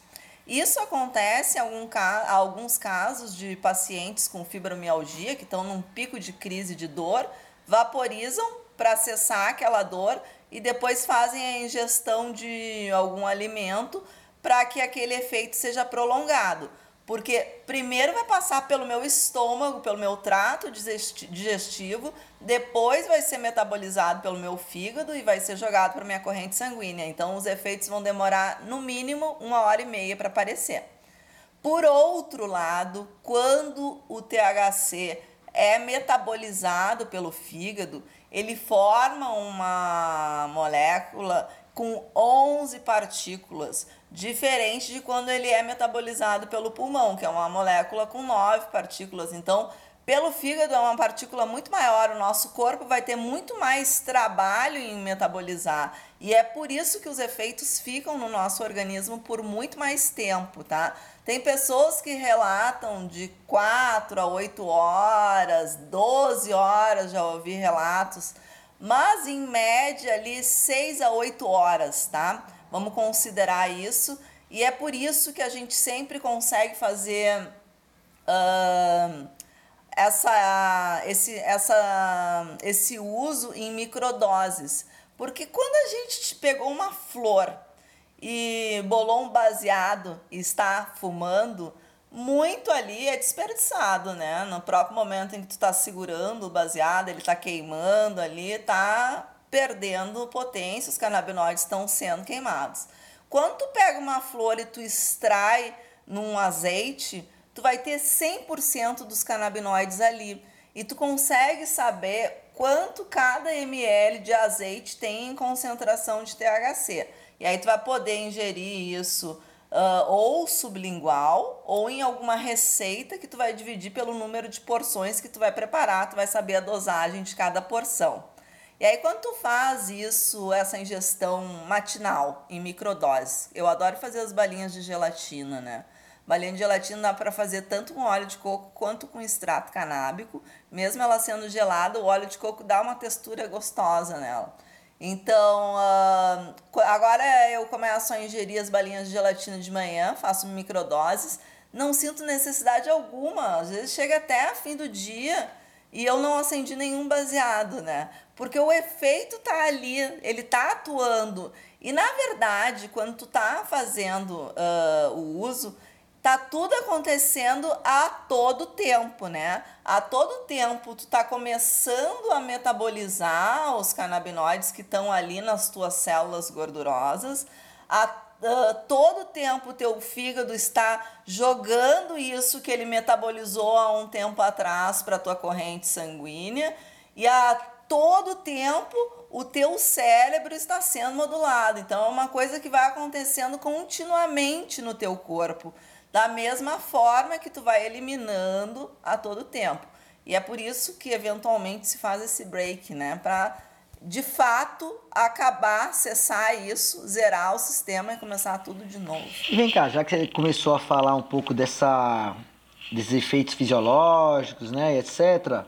Isso acontece em algum, alguns casos de pacientes com fibromialgia que estão num pico de crise de dor, vaporizam para cessar aquela dor e depois fazem a ingestão de algum alimento para que aquele efeito seja prolongado. Porque primeiro vai passar pelo meu estômago, pelo meu trato digestivo, depois vai ser metabolizado pelo meu fígado e vai ser jogado para minha corrente sanguínea. Então os efeitos vão demorar no mínimo uma hora e meia para aparecer. Por outro lado, quando o THC é metabolizado pelo fígado, ele forma uma molécula com 11 partículas diferente de quando ele é metabolizado pelo pulmão, que é uma molécula com nove partículas. Então, pelo fígado é uma partícula muito maior, o nosso corpo vai ter muito mais trabalho em metabolizar. E é por isso que os efeitos ficam no nosso organismo por muito mais tempo, tá? Tem pessoas que relatam de 4 a 8 horas, 12 horas, já ouvi relatos, mas em média ali 6 a 8 horas, tá? Vamos considerar isso. E é por isso que a gente sempre consegue fazer uh, essa, esse, essa, esse uso em microdoses. Porque quando a gente pegou uma flor e bolou um baseado e está fumando, muito ali é desperdiçado, né? No próprio momento em que tu está segurando o baseado, ele está queimando ali, está perdendo potência, os canabinoides estão sendo queimados. Quando tu pega uma flor e tu extrai num azeite, tu vai ter 100% dos canabinoides ali. E tu consegue saber quanto cada ml de azeite tem em concentração de THC. E aí tu vai poder ingerir isso uh, ou sublingual ou em alguma receita que tu vai dividir pelo número de porções que tu vai preparar, tu vai saber a dosagem de cada porção. E aí, quando tu faz isso, essa ingestão matinal em microdose, eu adoro fazer as balinhas de gelatina, né? Balinha de gelatina dá para fazer tanto com óleo de coco quanto com extrato canábico. Mesmo ela sendo gelada, o óleo de coco dá uma textura gostosa nela. Então, uh, agora eu começo a ingerir as balinhas de gelatina de manhã, faço microdoses, não sinto necessidade alguma. Às vezes chega até a fim do dia e eu não acendi nenhum baseado, né? Porque o efeito tá ali, ele tá atuando. E na verdade, quando tu tá fazendo uh, o uso, tá tudo acontecendo a todo tempo, né? A todo tempo tu tá começando a metabolizar os canabinoides que estão ali nas tuas células gordurosas. A uh, todo tempo teu fígado está jogando isso que ele metabolizou há um tempo atrás para tua corrente sanguínea e a todo tempo o teu cérebro está sendo modulado. Então é uma coisa que vai acontecendo continuamente no teu corpo, da mesma forma que tu vai eliminando a todo tempo. E é por isso que eventualmente se faz esse break, né, para de fato acabar, cessar isso, zerar o sistema e começar tudo de novo. Vem cá, já que você começou a falar um pouco dessa desses efeitos fisiológicos, né, etc.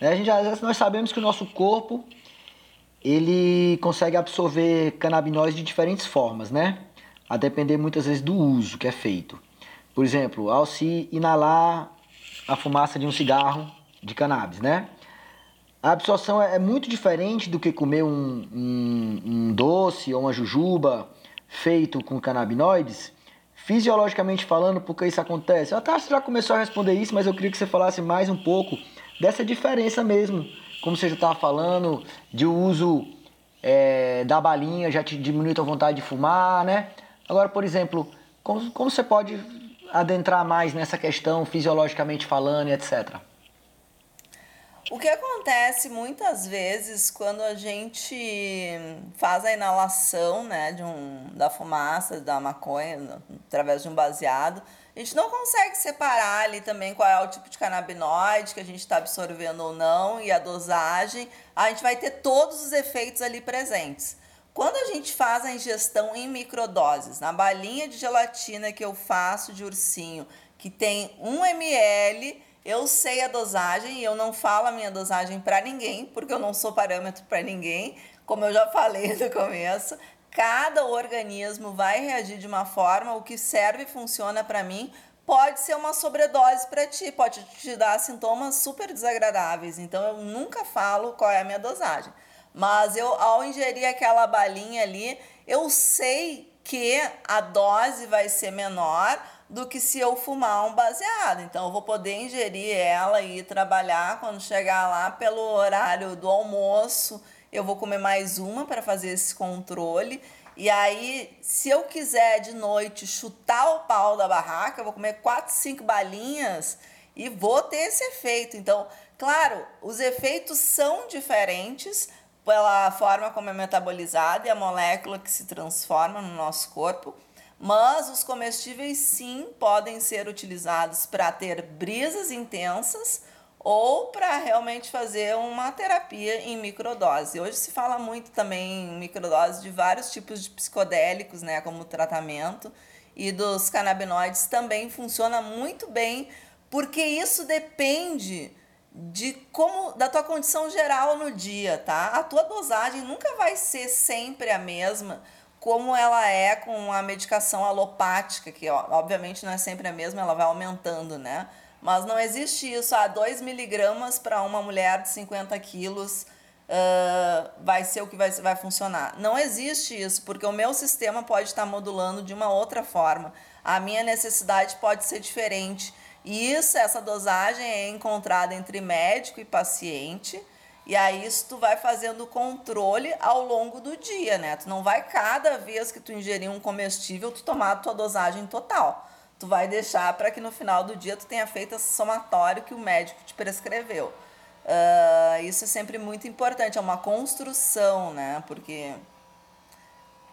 Né? A gente, nós sabemos que o nosso corpo ele consegue absorver canabinóides de diferentes formas, né? A depender muitas vezes do uso que é feito. Por exemplo, ao se inalar a fumaça de um cigarro de cannabis, né? A absorção é, é muito diferente do que comer um, um, um doce ou uma jujuba feito com canabinoides. Fisiologicamente falando, por que isso acontece? Até você já começou a responder isso, mas eu queria que você falasse mais um pouco dessa diferença mesmo. Como você já estava falando, de uso é, da balinha já te diminui a vontade de fumar, né? Agora, por exemplo, como, como você pode adentrar mais nessa questão fisiologicamente falando e etc? O que acontece muitas vezes quando a gente faz a inalação né, de um, da fumaça, da maconha, através de um baseado, a gente não consegue separar ali também qual é o tipo de canabinoide que a gente está absorvendo ou não e a dosagem. A gente vai ter todos os efeitos ali presentes. Quando a gente faz a ingestão em microdoses, na balinha de gelatina que eu faço de ursinho, que tem 1 ml, eu sei a dosagem e eu não falo a minha dosagem para ninguém, porque eu não sou parâmetro para ninguém, como eu já falei no começo. Cada organismo vai reagir de uma forma, o que serve e funciona para mim pode ser uma sobredose para ti, pode te dar sintomas super desagradáveis. Então eu nunca falo qual é a minha dosagem. Mas eu, ao ingerir aquela balinha ali, eu sei que a dose vai ser menor do que se eu fumar um baseado. Então, eu vou poder ingerir ela e trabalhar quando chegar lá pelo horário do almoço. Eu vou comer mais uma para fazer esse controle. E aí, se eu quiser de noite chutar o pau da barraca, eu vou comer quatro, cinco balinhas e vou ter esse efeito. Então, claro, os efeitos são diferentes, pela forma como é metabolizada e a molécula que se transforma no nosso corpo. Mas os comestíveis sim podem ser utilizados para ter brisas intensas ou para realmente fazer uma terapia em microdose. Hoje se fala muito também em microdose de vários tipos de psicodélicos, né, como tratamento, e dos canabinoides também funciona muito bem, porque isso depende de como da tua condição geral no dia, tá? A tua dosagem nunca vai ser sempre a mesma como ela é com a medicação alopática, que obviamente não é sempre a mesma, ela vai aumentando, né? Mas não existe isso, a ah, 2 miligramas para uma mulher de 50 quilos uh, vai ser o que vai, vai funcionar. Não existe isso, porque o meu sistema pode estar modulando de uma outra forma. A minha necessidade pode ser diferente. E isso, essa dosagem é encontrada entre médico e paciente. E aí isso tu vai fazendo controle ao longo do dia, né? Tu não vai cada vez que tu ingerir um comestível, tu tomar a tua dosagem total. Tu vai deixar para que no final do dia tu tenha feito esse somatório que o médico te prescreveu. Uh, isso é sempre muito importante, é uma construção, né? Porque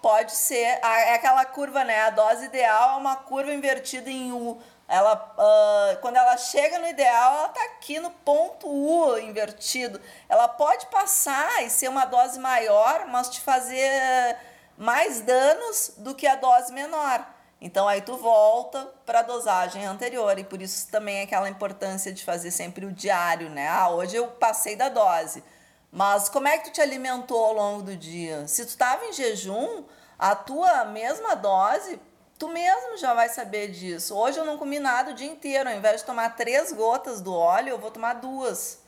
pode ser, é aquela curva, né? A dose ideal é uma curva invertida em U ela, uh, quando ela chega no ideal, ela está aqui no ponto U invertido. Ela pode passar e ser uma dose maior, mas te fazer mais danos do que a dose menor. Então aí tu volta para a dosagem anterior e por isso também é aquela importância de fazer sempre o diário, né? Ah, hoje eu passei da dose. Mas como é que tu te alimentou ao longo do dia? Se tu estava em jejum, a tua mesma dose Tu mesmo já vai saber disso. Hoje eu não comi nada o dia inteiro. Ao invés de tomar três gotas do óleo, eu vou tomar duas.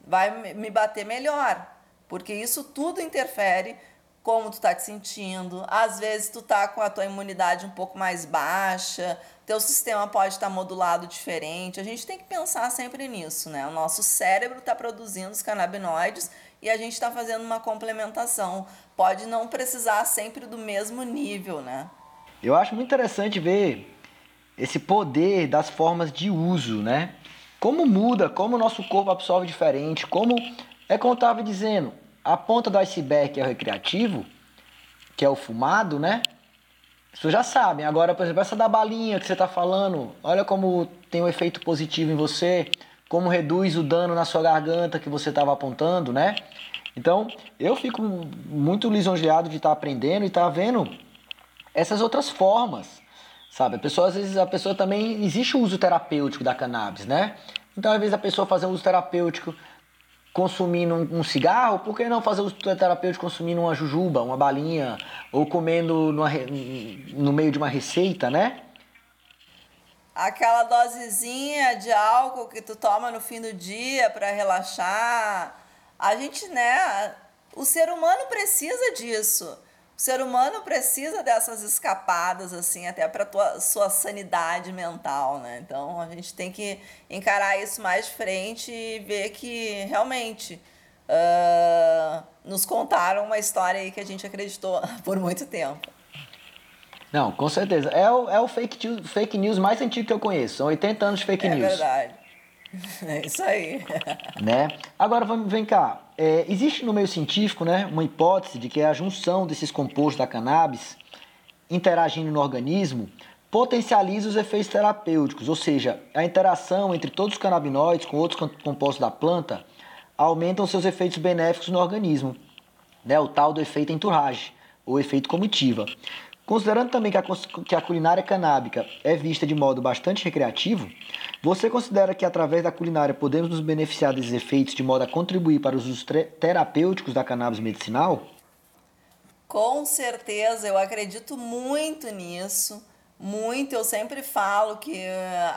Vai me bater melhor. Porque isso tudo interfere como tu tá te sentindo. Às vezes tu tá com a tua imunidade um pouco mais baixa, teu sistema pode estar modulado diferente. A gente tem que pensar sempre nisso, né? O nosso cérebro está produzindo os canabinoides e a gente está fazendo uma complementação. Pode não precisar sempre do mesmo nível, né? Eu acho muito interessante ver esse poder das formas de uso, né? Como muda, como o nosso corpo absorve diferente, como é como eu estava dizendo, a ponta do iceberg é o recreativo, que é o fumado, né? Vocês já sabem. Agora, por exemplo, essa da balinha que você está falando, olha como tem um efeito positivo em você, como reduz o dano na sua garganta que você estava apontando, né? Então, eu fico muito lisonjeado de estar tá aprendendo e estar tá vendo essas outras formas, sabe? A pessoa, às vezes, a pessoa também, existe o uso terapêutico da cannabis, né? Então, às vezes, a pessoa fazer um uso terapêutico consumindo um, cigarro, por que não fazer o terapêutico consumindo uma jujuba, uma balinha, ou comendo numa, no meio de uma receita, né? Aquela dosezinha de álcool que tu toma no fim do dia para relaxar. A gente, né? O ser humano precisa disso. O ser humano precisa dessas escapadas, assim, até para a sua sanidade mental, né? Então a gente tem que encarar isso mais de frente e ver que realmente uh, nos contaram uma história aí que a gente acreditou por muito tempo. Não, com certeza. É o, é o fake, news, fake news mais antigo que eu conheço. São 80 anos de fake é news. É verdade. É isso aí. né? Agora, vamos, vem cá. É, existe no meio científico né, uma hipótese de que a junção desses compostos da cannabis interagindo no organismo potencializa os efeitos terapêuticos, ou seja, a interação entre todos os canabinoides com outros compostos da planta aumentam seus efeitos benéficos no organismo, né, o tal do efeito entourage, ou efeito comitiva. Considerando também que a, que a culinária canábica é vista de modo bastante recreativo, você considera que através da culinária podemos nos beneficiar desses efeitos de modo a contribuir para os usos terapêuticos da cannabis medicinal? Com certeza, eu acredito muito nisso. Muito, eu sempre falo que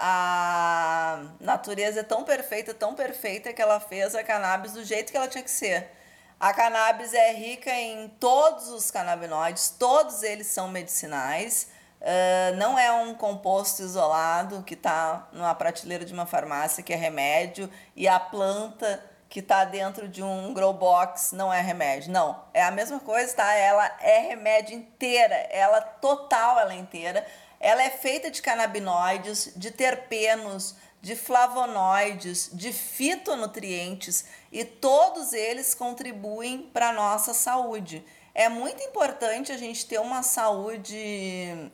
a natureza é tão perfeita, tão perfeita que ela fez a cannabis do jeito que ela tinha que ser. A cannabis é rica em todos os canabinoides, todos eles são medicinais. Uh, não é um composto isolado que está numa prateleira de uma farmácia que é remédio e a planta que está dentro de um grow box não é remédio. Não, é a mesma coisa, tá? Ela é remédio inteira, ela total, ela é inteira. Ela é feita de canabinoides, de terpenos, de flavonoides, de fitonutrientes e todos eles contribuem para a nossa saúde. É muito importante a gente ter uma saúde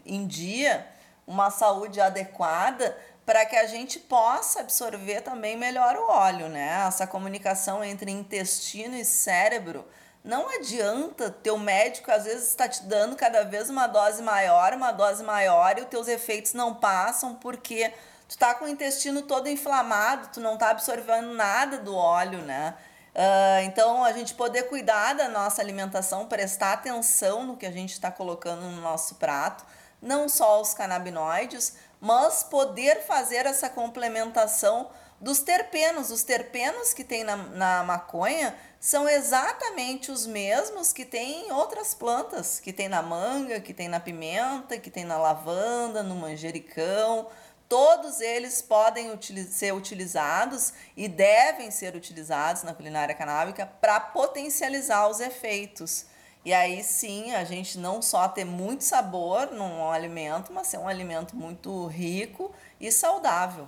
em dia, uma saúde adequada, para que a gente possa absorver também melhor o óleo, né? Essa comunicação entre intestino e cérebro. Não adianta teu médico às vezes está te dando cada vez uma dose maior, uma dose maior e os teus efeitos não passam porque tu tá com o intestino todo inflamado, tu não tá absorvendo nada do óleo, né? Uh, então, a gente poder cuidar da nossa alimentação, prestar atenção no que a gente está colocando no nosso prato, não só os canabinoides, mas poder fazer essa complementação dos terpenos. Os terpenos que tem na, na maconha são exatamente os mesmos que tem em outras plantas, que tem na manga, que tem na pimenta, que tem na lavanda, no manjericão. Todos eles podem ser utilizados e devem ser utilizados na culinária canábica para potencializar os efeitos. E aí sim, a gente não só ter muito sabor num alimento, mas ser um alimento muito rico e saudável.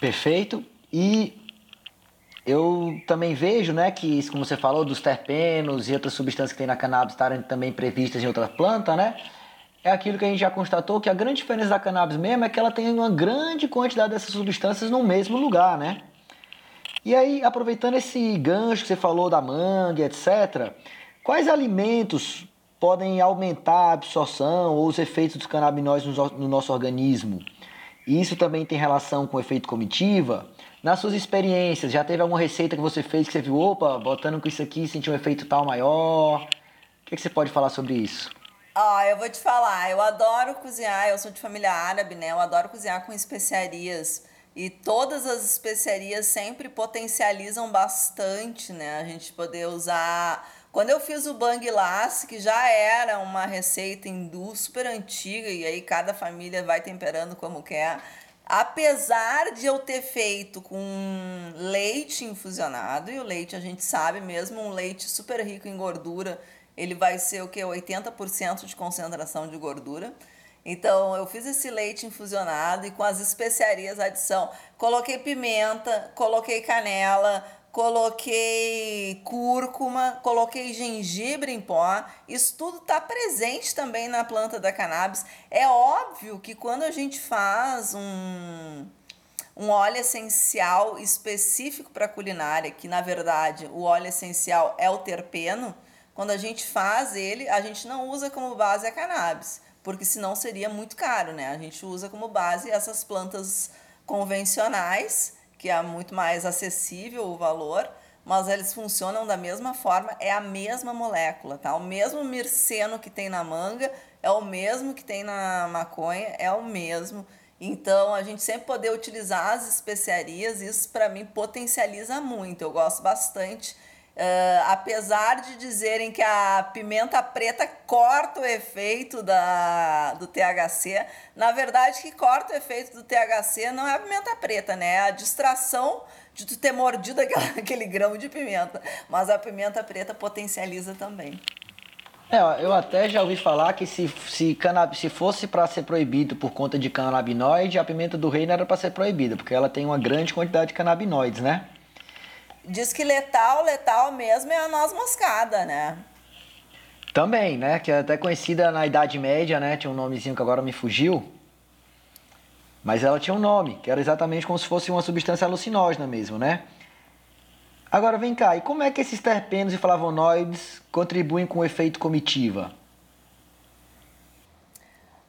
Perfeito. E eu também vejo, né, que como você falou dos terpenos e outras substâncias que tem na cannabis estarem também previstas em outra planta, né? É aquilo que a gente já constatou, que a grande diferença da cannabis mesmo é que ela tem uma grande quantidade dessas substâncias no mesmo lugar, né? E aí, aproveitando esse gancho que você falou da manga, etc., quais alimentos podem aumentar a absorção ou os efeitos dos canabinoides no nosso organismo? Isso também tem relação com o efeito comitiva? Nas suas experiências, já teve alguma receita que você fez que você viu, opa, botando com isso aqui, sentiu um efeito tal maior? O que, que você pode falar sobre isso? Ó, eu vou te falar, eu adoro cozinhar, eu sou de família árabe, né? Eu adoro cozinhar com especiarias. E todas as especiarias sempre potencializam bastante, né? A gente poder usar. Quando eu fiz o Bang Lass, que já era uma receita hindu super antiga, e aí cada família vai temperando como quer. Apesar de eu ter feito com leite infusionado, e o leite a gente sabe mesmo, um leite super rico em gordura, ele vai ser o que? 80% de concentração de gordura. Então, eu fiz esse leite infusionado e com as especiarias adição. Coloquei pimenta, coloquei canela, coloquei cúrcuma, coloquei gengibre em pó. Isso tudo está presente também na planta da cannabis. É óbvio que quando a gente faz um, um óleo essencial específico para culinária, que na verdade o óleo essencial é o terpeno, quando a gente faz ele, a gente não usa como base a cannabis, porque senão seria muito caro, né? A gente usa como base essas plantas convencionais que é muito mais acessível o valor, mas eles funcionam da mesma forma, é a mesma molécula, tá? O mesmo mirceno que tem na manga é o mesmo que tem na maconha, é o mesmo. Então, a gente sempre poder utilizar as especiarias, isso para mim potencializa muito. Eu gosto bastante Uh, apesar de dizerem que a pimenta preta corta o efeito da, do THC, na verdade que corta o efeito do THC não é a pimenta preta, né? É a distração de tu ter mordido aquela, aquele grão de pimenta. Mas a pimenta preta potencializa também. É, eu até já ouvi falar que se, se, se fosse para ser proibido por conta de canabinoide, a pimenta do reino era para ser proibida, porque ela tem uma grande quantidade de canabinoides, né? Diz que letal, letal mesmo é a noz moscada, né? Também, né? Que é até conhecida na Idade Média, né? Tinha um nomezinho que agora me fugiu. Mas ela tinha um nome, que era exatamente como se fosse uma substância alucinógena mesmo, né? Agora vem cá, e como é que esses terpenos e flavonoides contribuem com o efeito comitiva?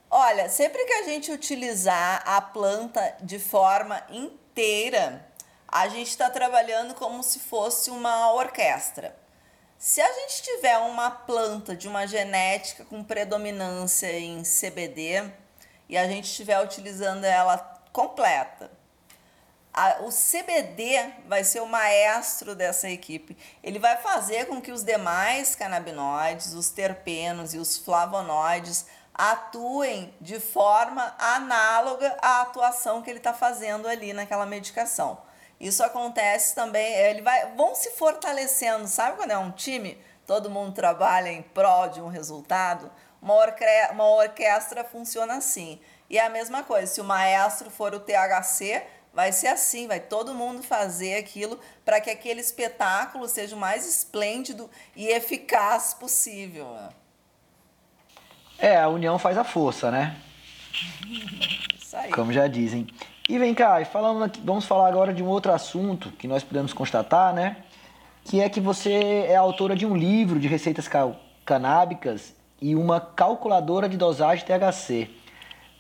Olha, sempre que a gente utilizar a planta de forma inteira, a gente está trabalhando como se fosse uma orquestra. Se a gente tiver uma planta de uma genética com predominância em CBD e a gente estiver utilizando ela completa, a, o CBD vai ser o maestro dessa equipe. Ele vai fazer com que os demais canabinoides, os terpenos e os flavonoides atuem de forma análoga à atuação que ele está fazendo ali naquela medicação. Isso acontece também, ele vai, vão se fortalecendo, sabe quando é um time, todo mundo trabalha em prol de um resultado? Uma, orque uma orquestra funciona assim. E é a mesma coisa, se o maestro for o THC, vai ser assim, vai todo mundo fazer aquilo para que aquele espetáculo seja o mais esplêndido e eficaz possível. É, a união faz a força, né? Isso aí. Como já dizem. E vem cá, e falando aqui, vamos falar agora de um outro assunto que nós podemos constatar, né? Que é que você é autora de um livro de receitas canábicas e uma calculadora de dosagem THC.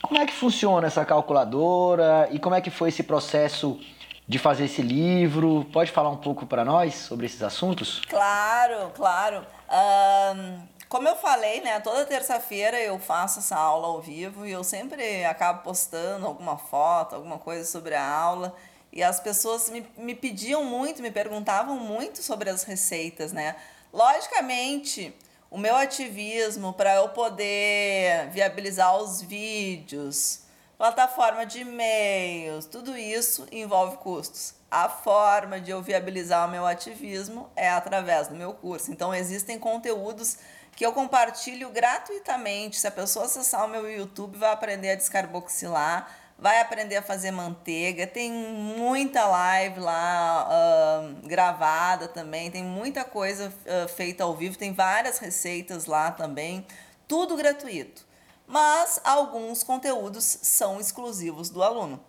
Como é que funciona essa calculadora e como é que foi esse processo de fazer esse livro? Pode falar um pouco para nós sobre esses assuntos? Claro, claro. Um, como eu falei, né, toda terça-feira eu faço essa aula ao vivo e eu sempre acabo postando alguma foto, alguma coisa sobre a aula. E as pessoas me, me pediam muito, me perguntavam muito sobre as receitas, né? Logicamente, o meu ativismo para eu poder viabilizar os vídeos, plataforma de e-mails, tudo isso envolve custos. A forma de eu viabilizar o meu ativismo é através do meu curso. Então, existem conteúdos que eu compartilho gratuitamente. Se a pessoa acessar o meu YouTube, vai aprender a descarboxilar, vai aprender a fazer manteiga. Tem muita live lá uh, gravada também, tem muita coisa uh, feita ao vivo, tem várias receitas lá também, tudo gratuito. Mas alguns conteúdos são exclusivos do aluno.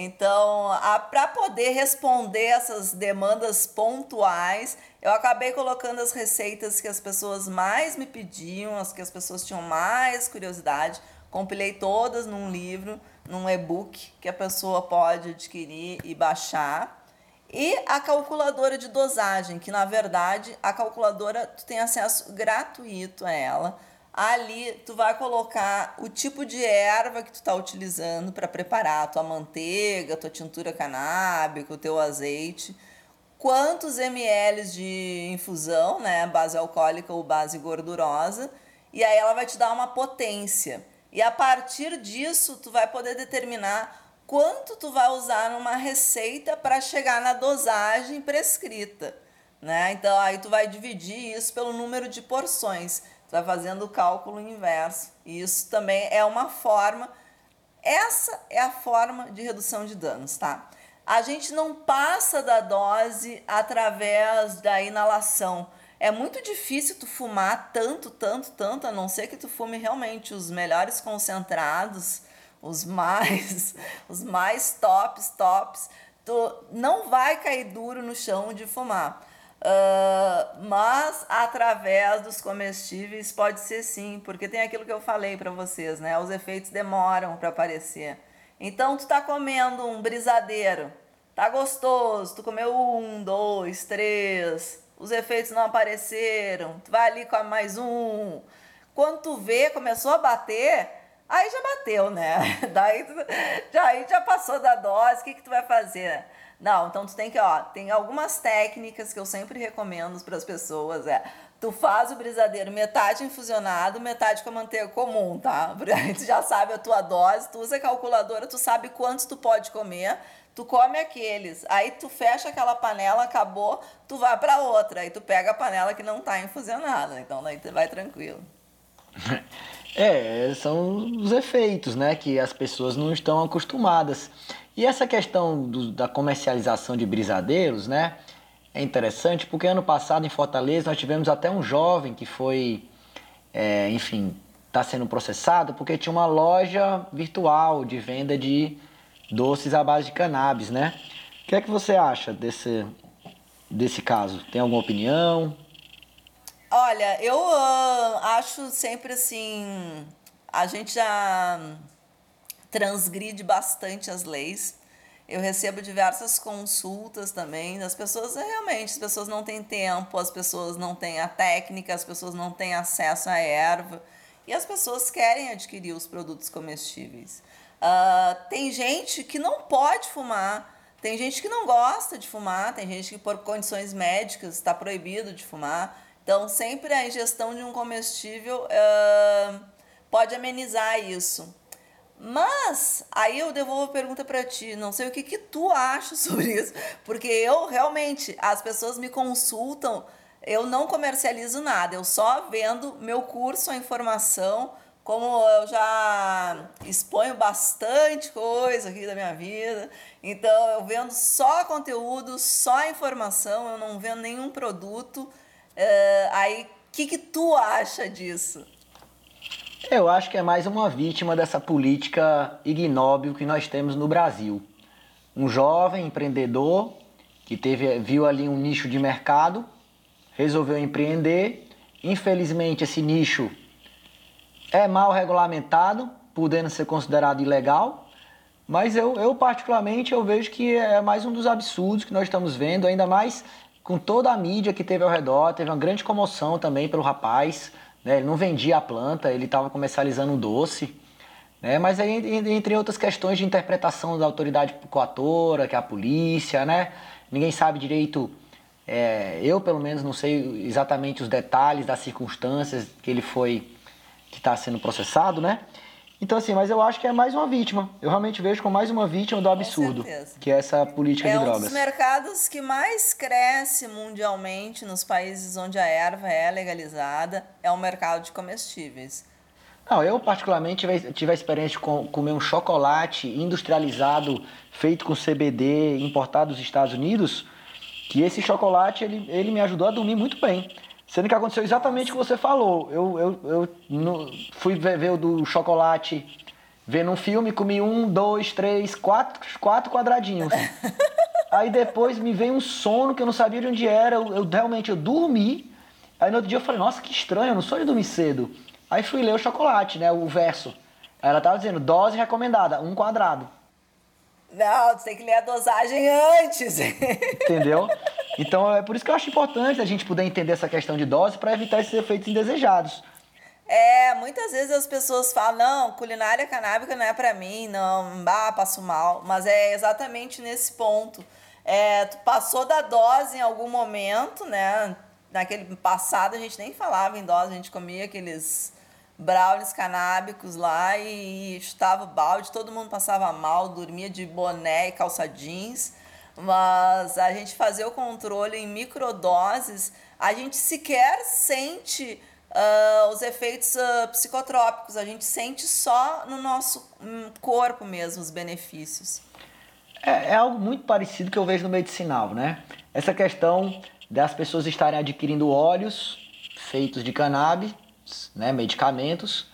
Então, para poder responder essas demandas pontuais, eu acabei colocando as receitas que as pessoas mais me pediam, as que as pessoas tinham mais curiosidade. Compilei todas num livro, num e-book que a pessoa pode adquirir e baixar. E a calculadora de dosagem, que na verdade a calculadora tu tem acesso gratuito a ela Ali tu vai colocar o tipo de erva que tu está utilizando para preparar tua manteiga, tua tintura canábica, o teu azeite, quantos ml de infusão, né, base alcoólica ou base gordurosa, e aí ela vai te dar uma potência. E a partir disso tu vai poder determinar quanto tu vai usar numa receita para chegar na dosagem prescrita, né? Então aí tu vai dividir isso pelo número de porções vai fazendo o cálculo inverso. E isso também é uma forma, essa é a forma de redução de danos, tá? A gente não passa da dose através da inalação. É muito difícil tu fumar tanto, tanto, tanto, a não ser que tu fume realmente os melhores concentrados, os mais, os mais tops, tops. Tu não vai cair duro no chão de fumar. Uh, mas através dos comestíveis pode ser sim, porque tem aquilo que eu falei para vocês, né? Os efeitos demoram para aparecer. Então tu tá comendo um brisadeiro, Tá gostoso, tu comeu um, dois, três, os efeitos não apareceram, tu vai ali com mais um. Quando tu vê, começou a bater, aí já bateu, né? Daí já, aí já passou da dose, o que, que tu vai fazer? Não, então tu tem que, ó, tem algumas técnicas que eu sempre recomendo para as pessoas, é Tu faz o brisadeiro metade infusionado, metade com a manteiga comum, tá? Tu já sabe a tua dose, tu usa a calculadora, tu sabe quantos tu pode comer, tu come aqueles. Aí tu fecha aquela panela, acabou, tu vai para outra. Aí tu pega a panela que não tá infusionada. Então daí tu vai tranquilo. É, são os efeitos, né, que as pessoas não estão acostumadas. E essa questão do, da comercialização de brisadeiros, né, é interessante porque ano passado em Fortaleza nós tivemos até um jovem que foi, é, enfim, está sendo processado porque tinha uma loja virtual de venda de doces à base de cannabis, né? O que é que você acha desse, desse caso? Tem alguma opinião? Olha, eu uh, acho sempre assim, a gente já transgride bastante as leis eu recebo diversas consultas também das pessoas, realmente, as pessoas não têm tempo, as pessoas não têm a técnica, as pessoas não têm acesso à erva e as pessoas querem adquirir os produtos comestíveis. Uh, tem gente que não pode fumar, tem gente que não gosta de fumar, tem gente que por condições médicas está proibido de fumar. Então, sempre a ingestão de um comestível uh, pode amenizar isso. Mas aí eu devolvo a pergunta para ti, não sei o que que tu acha sobre isso, porque eu realmente as pessoas me consultam, eu não comercializo nada, eu só vendo meu curso, a informação, como eu já exponho bastante coisa aqui da minha vida, então eu vendo só conteúdo, só informação, eu não vendo nenhum produto. Uh, aí, o que, que tu acha disso? Eu acho que é mais uma vítima dessa política ignóbil que nós temos no Brasil. Um jovem empreendedor que teve, viu ali um nicho de mercado, resolveu empreender. Infelizmente, esse nicho é mal regulamentado, podendo ser considerado ilegal. Mas eu, eu particularmente, eu vejo que é mais um dos absurdos que nós estamos vendo, ainda mais com toda a mídia que teve ao redor. Teve uma grande comoção também pelo rapaz né? Ele não vendia a planta, ele estava comercializando um doce. Né? Mas aí, entre outras questões de interpretação da autoridade coatora, que é a polícia, né? Ninguém sabe direito, é, eu pelo menos não sei exatamente os detalhes das circunstâncias que ele foi, que está sendo processado, né? Então, assim, mas eu acho que é mais uma vítima. Eu realmente vejo como mais uma vítima do absurdo, que é essa política é de drogas. É um dos mercados que mais cresce mundialmente nos países onde a erva é legalizada, é o mercado de comestíveis. Não, eu particularmente tive, tive a experiência de comer um chocolate industrializado feito com CBD importado dos Estados Unidos, que esse chocolate ele, ele me ajudou a dormir muito bem. Sendo que aconteceu exatamente o que você falou. Eu, eu, eu no, fui ver, ver o do chocolate vendo um filme, comi um, dois, três, quatro, quatro quadradinhos. Aí depois me veio um sono que eu não sabia de onde era. Eu, eu, realmente eu dormi. Aí no outro dia eu falei, nossa, que estranho, eu não sou de dormir cedo. Aí fui ler o chocolate, né? O verso. Aí ela tava dizendo, dose recomendada, um quadrado. Não, você tem que ler a dosagem antes. Entendeu? Então é por isso que eu acho importante a gente poder entender essa questão de dose para evitar esses efeitos indesejados. É, muitas vezes as pessoas falam, não, culinária canábica não é para mim, não, bah, passo mal. Mas é exatamente nesse ponto. É, tu passou da dose em algum momento, né? Naquele passado a gente nem falava em dose, a gente comia aqueles brownies canábicos lá e chutava o balde, todo mundo passava mal, dormia de boné e calça jeans, mas a gente fazer o controle em microdoses, a gente sequer sente uh, os efeitos uh, psicotrópicos, a gente sente só no nosso um, corpo mesmo os benefícios. É, é algo muito parecido que eu vejo no medicinal, né? Essa questão das pessoas estarem adquirindo óleos feitos de cannabis né, medicamentos,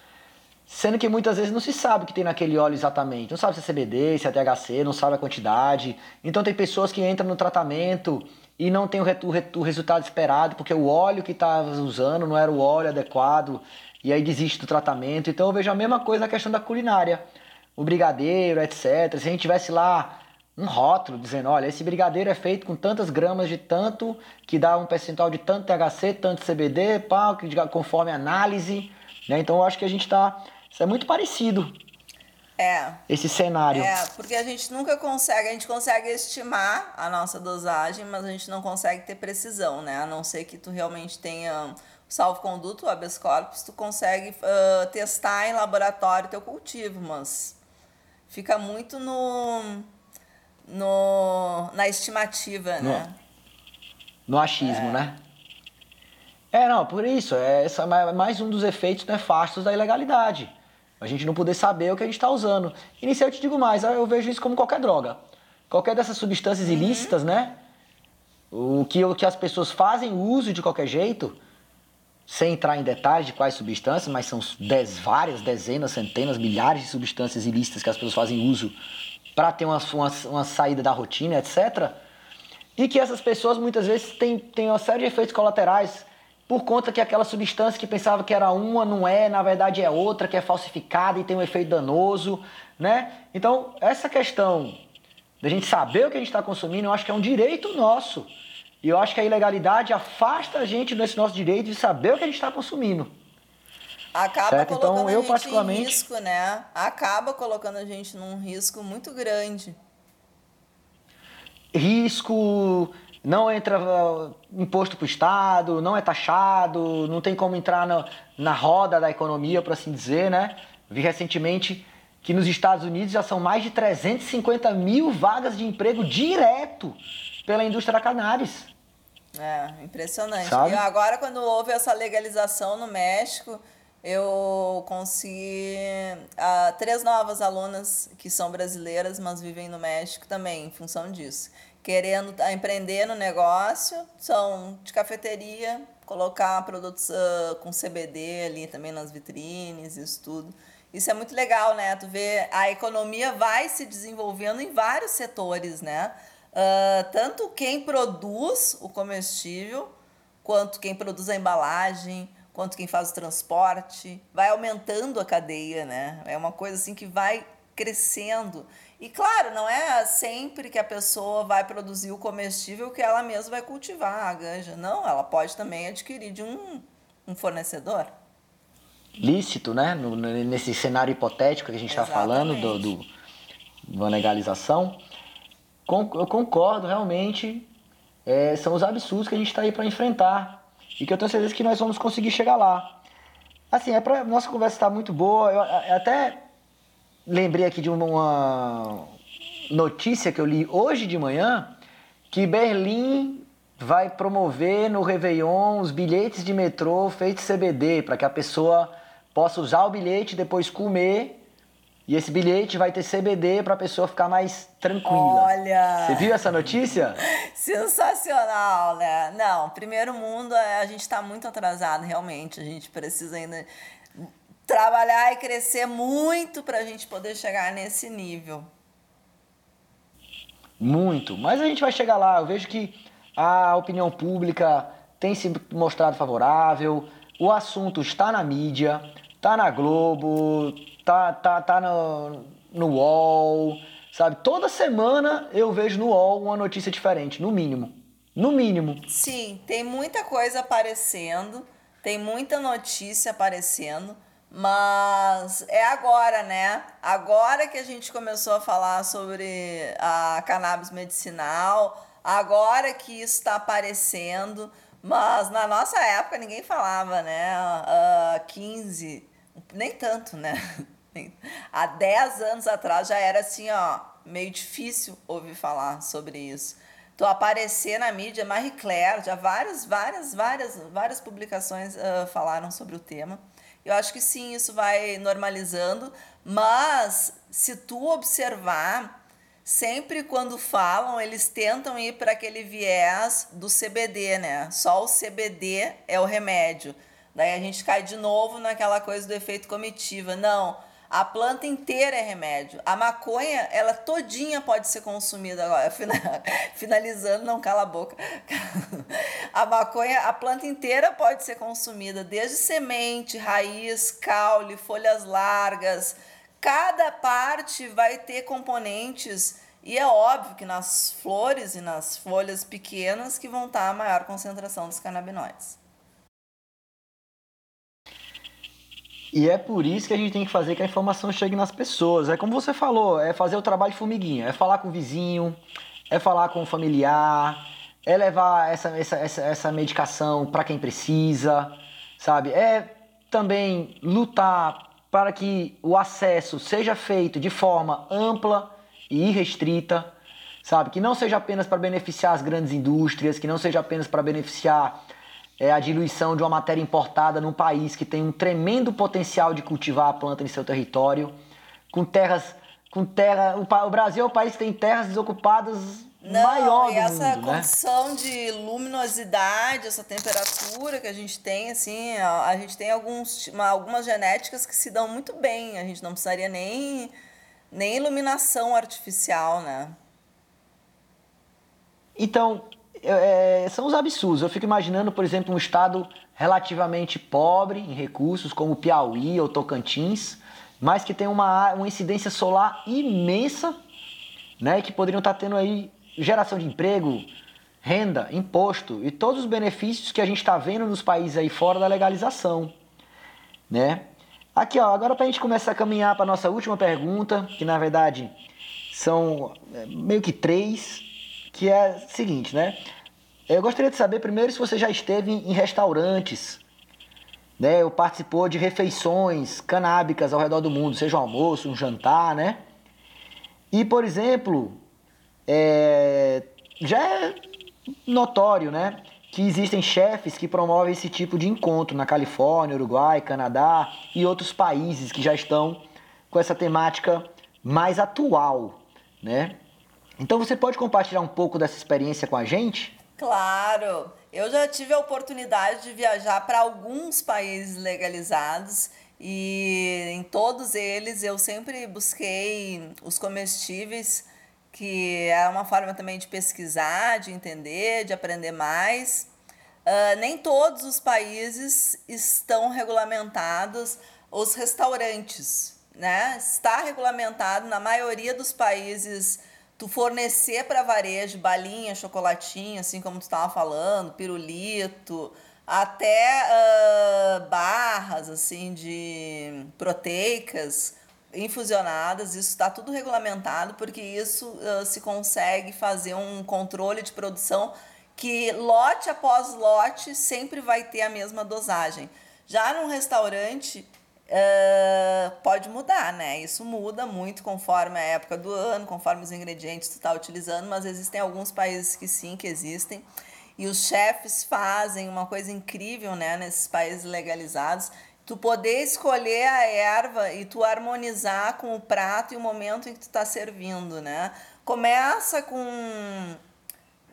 sendo que muitas vezes não se sabe o que tem naquele óleo exatamente. Não sabe se é CBD, se é THC, não sabe a quantidade. Então tem pessoas que entram no tratamento e não tem o, o, o resultado esperado porque o óleo que estava usando não era o óleo adequado e aí desiste do tratamento. Então eu vejo a mesma coisa na questão da culinária. O brigadeiro, etc. Se a gente tivesse lá um rótulo dizendo, olha, esse brigadeiro é feito com tantas gramas de tanto, que dá um percentual de tanto THC, tanto CBD, pá, conforme a análise. Né? Então eu acho que a gente está. Isso é muito parecido. É. Esse cenário. É, porque a gente nunca consegue, a gente consegue estimar a nossa dosagem, mas a gente não consegue ter precisão, né? A não ser que tu realmente tenha salvo-conduto, o habeas corpus, tu consegue uh, testar em laboratório teu cultivo, mas fica muito no no, na estimativa, no, né? No achismo, é. né? É, não, por isso, é é mais um dos efeitos nefastos da ilegalidade. A gente não poder saber o que a gente está usando. E nisso eu te digo mais, eu vejo isso como qualquer droga. Qualquer dessas substâncias uhum. ilícitas, né? O que, o que as pessoas fazem uso de qualquer jeito, sem entrar em detalhes de quais substâncias, mas são dez, várias, dezenas, centenas, milhares de substâncias ilícitas que as pessoas fazem uso para ter uma, uma, uma, saída da rotina, etc. E que essas pessoas muitas vezes têm, têm uma série de efeitos colaterais por conta que aquela substância que pensava que era uma não é, na verdade é outra, que é falsificada e tem um efeito danoso, né? Então, essa questão da gente saber o que a gente está consumindo, eu acho que é um direito nosso. E eu acho que a ilegalidade afasta a gente desse nosso direito de saber o que a gente está consumindo. Acaba certo? colocando então, eu, a gente particularmente... em risco, né? Acaba colocando a gente num risco muito grande. Risco, não entra uh, imposto para o Estado, não é taxado, não tem como entrar na, na roda da economia, por assim dizer, né? Vi recentemente que nos Estados Unidos já são mais de 350 mil vagas de emprego direto pela indústria da cannabis. É, impressionante. Sabe? E agora, quando houve essa legalização no México, eu consegui uh, três novas alunas que são brasileiras, mas vivem no México também, em função disso. Querendo uh, empreender no negócio, são de cafeteria, colocar produtos uh, com CBD ali também nas vitrines, isso tudo. Isso é muito legal, né? Tu vê, a economia vai se desenvolvendo em vários setores, né? Uh, tanto quem produz o comestível, quanto quem produz a embalagem, quanto quem faz o transporte, vai aumentando a cadeia, né? É uma coisa assim que vai crescendo. E claro, não é sempre que a pessoa vai produzir o comestível que ela mesma vai cultivar a ganja. Não, ela pode também adquirir de um, um fornecedor. Lícito, né? No, nesse cenário hipotético que a gente está falando do, do, uma legalização. eu concordo, realmente. É, são os absurdos que a gente está aí para enfrentar e que eu tenho certeza que nós vamos conseguir chegar lá. Assim, é pra, nossa conversa está muito boa. Eu, eu até lembrei aqui de uma notícia que eu li hoje de manhã que Berlim vai promover no Réveillon os bilhetes de metrô feitos CBD para que a pessoa possa usar o bilhete e depois comer e esse bilhete vai ter CBD para a pessoa ficar mais tranquila. Olha! Você viu essa notícia? Sensacional, né? Não, primeiro mundo, é, a gente está muito atrasado, realmente. A gente precisa ainda trabalhar e crescer muito para a gente poder chegar nesse nível. Muito, mas a gente vai chegar lá. Eu vejo que a opinião pública tem se mostrado favorável, o assunto está na mídia, está na Globo, tá, tá, tá no, no UOL, sabe? Toda semana eu vejo no UOL uma notícia diferente, no mínimo. No mínimo. Sim, tem muita coisa aparecendo, tem muita notícia aparecendo, mas é agora, né? Agora que a gente começou a falar sobre a cannabis medicinal, agora que isso está aparecendo, mas na nossa época ninguém falava, né? Uh, 15, nem tanto, né? Há 10 anos atrás já era assim, ó, meio difícil ouvir falar sobre isso. Tu aparecer na mídia, Marie Claire, já várias, várias, várias, várias publicações uh, falaram sobre o tema. Eu acho que sim, isso vai normalizando, mas se tu observar, sempre quando falam, eles tentam ir para aquele viés do CBD, né? Só o CBD é o remédio. Daí a gente cai de novo naquela coisa do efeito comitiva. Não, a planta inteira é remédio. A maconha, ela todinha pode ser consumida agora. Finalizando, não cala a boca. A maconha, a planta inteira pode ser consumida, desde semente, raiz, caule, folhas largas. Cada parte vai ter componentes E é óbvio que nas flores e nas folhas pequenas que vão estar a maior concentração dos canabinoides. E é por isso que a gente tem que fazer que a informação chegue nas pessoas. É como você falou, é fazer o trabalho de formiguinha, é falar com o vizinho, é falar com o familiar, é levar essa, essa, essa, essa medicação para quem precisa, sabe? É também lutar para que o acesso seja feito de forma ampla e irrestrita, sabe? Que não seja apenas para beneficiar as grandes indústrias, que não seja apenas para beneficiar é, a diluição de uma matéria importada num país que tem um tremendo potencial de cultivar a planta em seu território, com terras, com terra, o, Brasil é o país que tem terras desocupadas não, maior e essa mundo, condição né? de luminosidade, essa temperatura que a gente tem, assim, a, a gente tem alguns, uma, algumas genéticas que se dão muito bem. A gente não precisaria nem, nem iluminação artificial, né? Então, é, são os absurdos. Eu fico imaginando, por exemplo, um estado relativamente pobre em recursos, como Piauí ou Tocantins, mas que tem uma, uma incidência solar imensa, né? Que poderiam estar tendo aí geração de emprego, renda, imposto e todos os benefícios que a gente está vendo nos países aí fora da legalização, né? Aqui, ó, agora para a gente começar a caminhar para nossa última pergunta, que na verdade são é, meio que três, que é a seguinte, né? Eu gostaria de saber primeiro se você já esteve em restaurantes, né? Ou participou de refeições canábicas ao redor do mundo, seja um almoço, um jantar, né? E, por exemplo, é, já é notório, né? Que existem chefes que promovem esse tipo de encontro na Califórnia, Uruguai, Canadá e outros países que já estão com essa temática mais atual, né? Então você pode compartilhar um pouco dessa experiência com a gente? Claro, eu já tive a oportunidade de viajar para alguns países legalizados e em todos eles eu sempre busquei os comestíveis que é uma forma também de pesquisar, de entender, de aprender mais. Uh, nem todos os países estão regulamentados os restaurantes, né? Está regulamentado na maioria dos países tu fornecer para varejo balinha, chocolatinho, assim como tu estava falando, pirulito, até uh, barras assim de proteicas infusionadas, isso está tudo regulamentado, porque isso uh, se consegue fazer um controle de produção que lote após lote sempre vai ter a mesma dosagem. Já num restaurante uh, pode mudar, né? Isso muda muito conforme a época do ano, conforme os ingredientes que tu está utilizando, mas existem alguns países que sim, que existem. E os chefes fazem uma coisa incrível, né, nesses países legalizados, tu poder escolher a erva e tu harmonizar com o prato e o momento em que tu está servindo, né? Começa com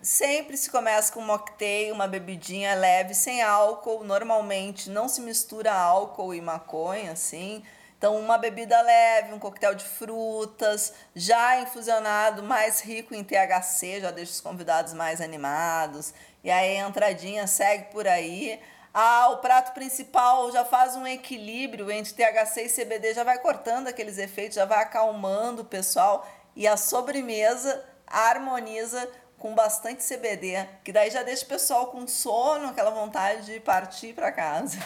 sempre se começa com um mocktail, uma bebidinha leve sem álcool, normalmente não se mistura álcool e maconha assim. Então, uma bebida leve, um coquetel de frutas, já infusionado, mais rico em THC, já deixa os convidados mais animados. E aí a entradinha segue por aí. Ah, o prato principal já faz um equilíbrio entre THC e CBD, já vai cortando aqueles efeitos, já vai acalmando o pessoal. E a sobremesa harmoniza com bastante CBD, que daí já deixa o pessoal com sono, aquela vontade de partir para casa.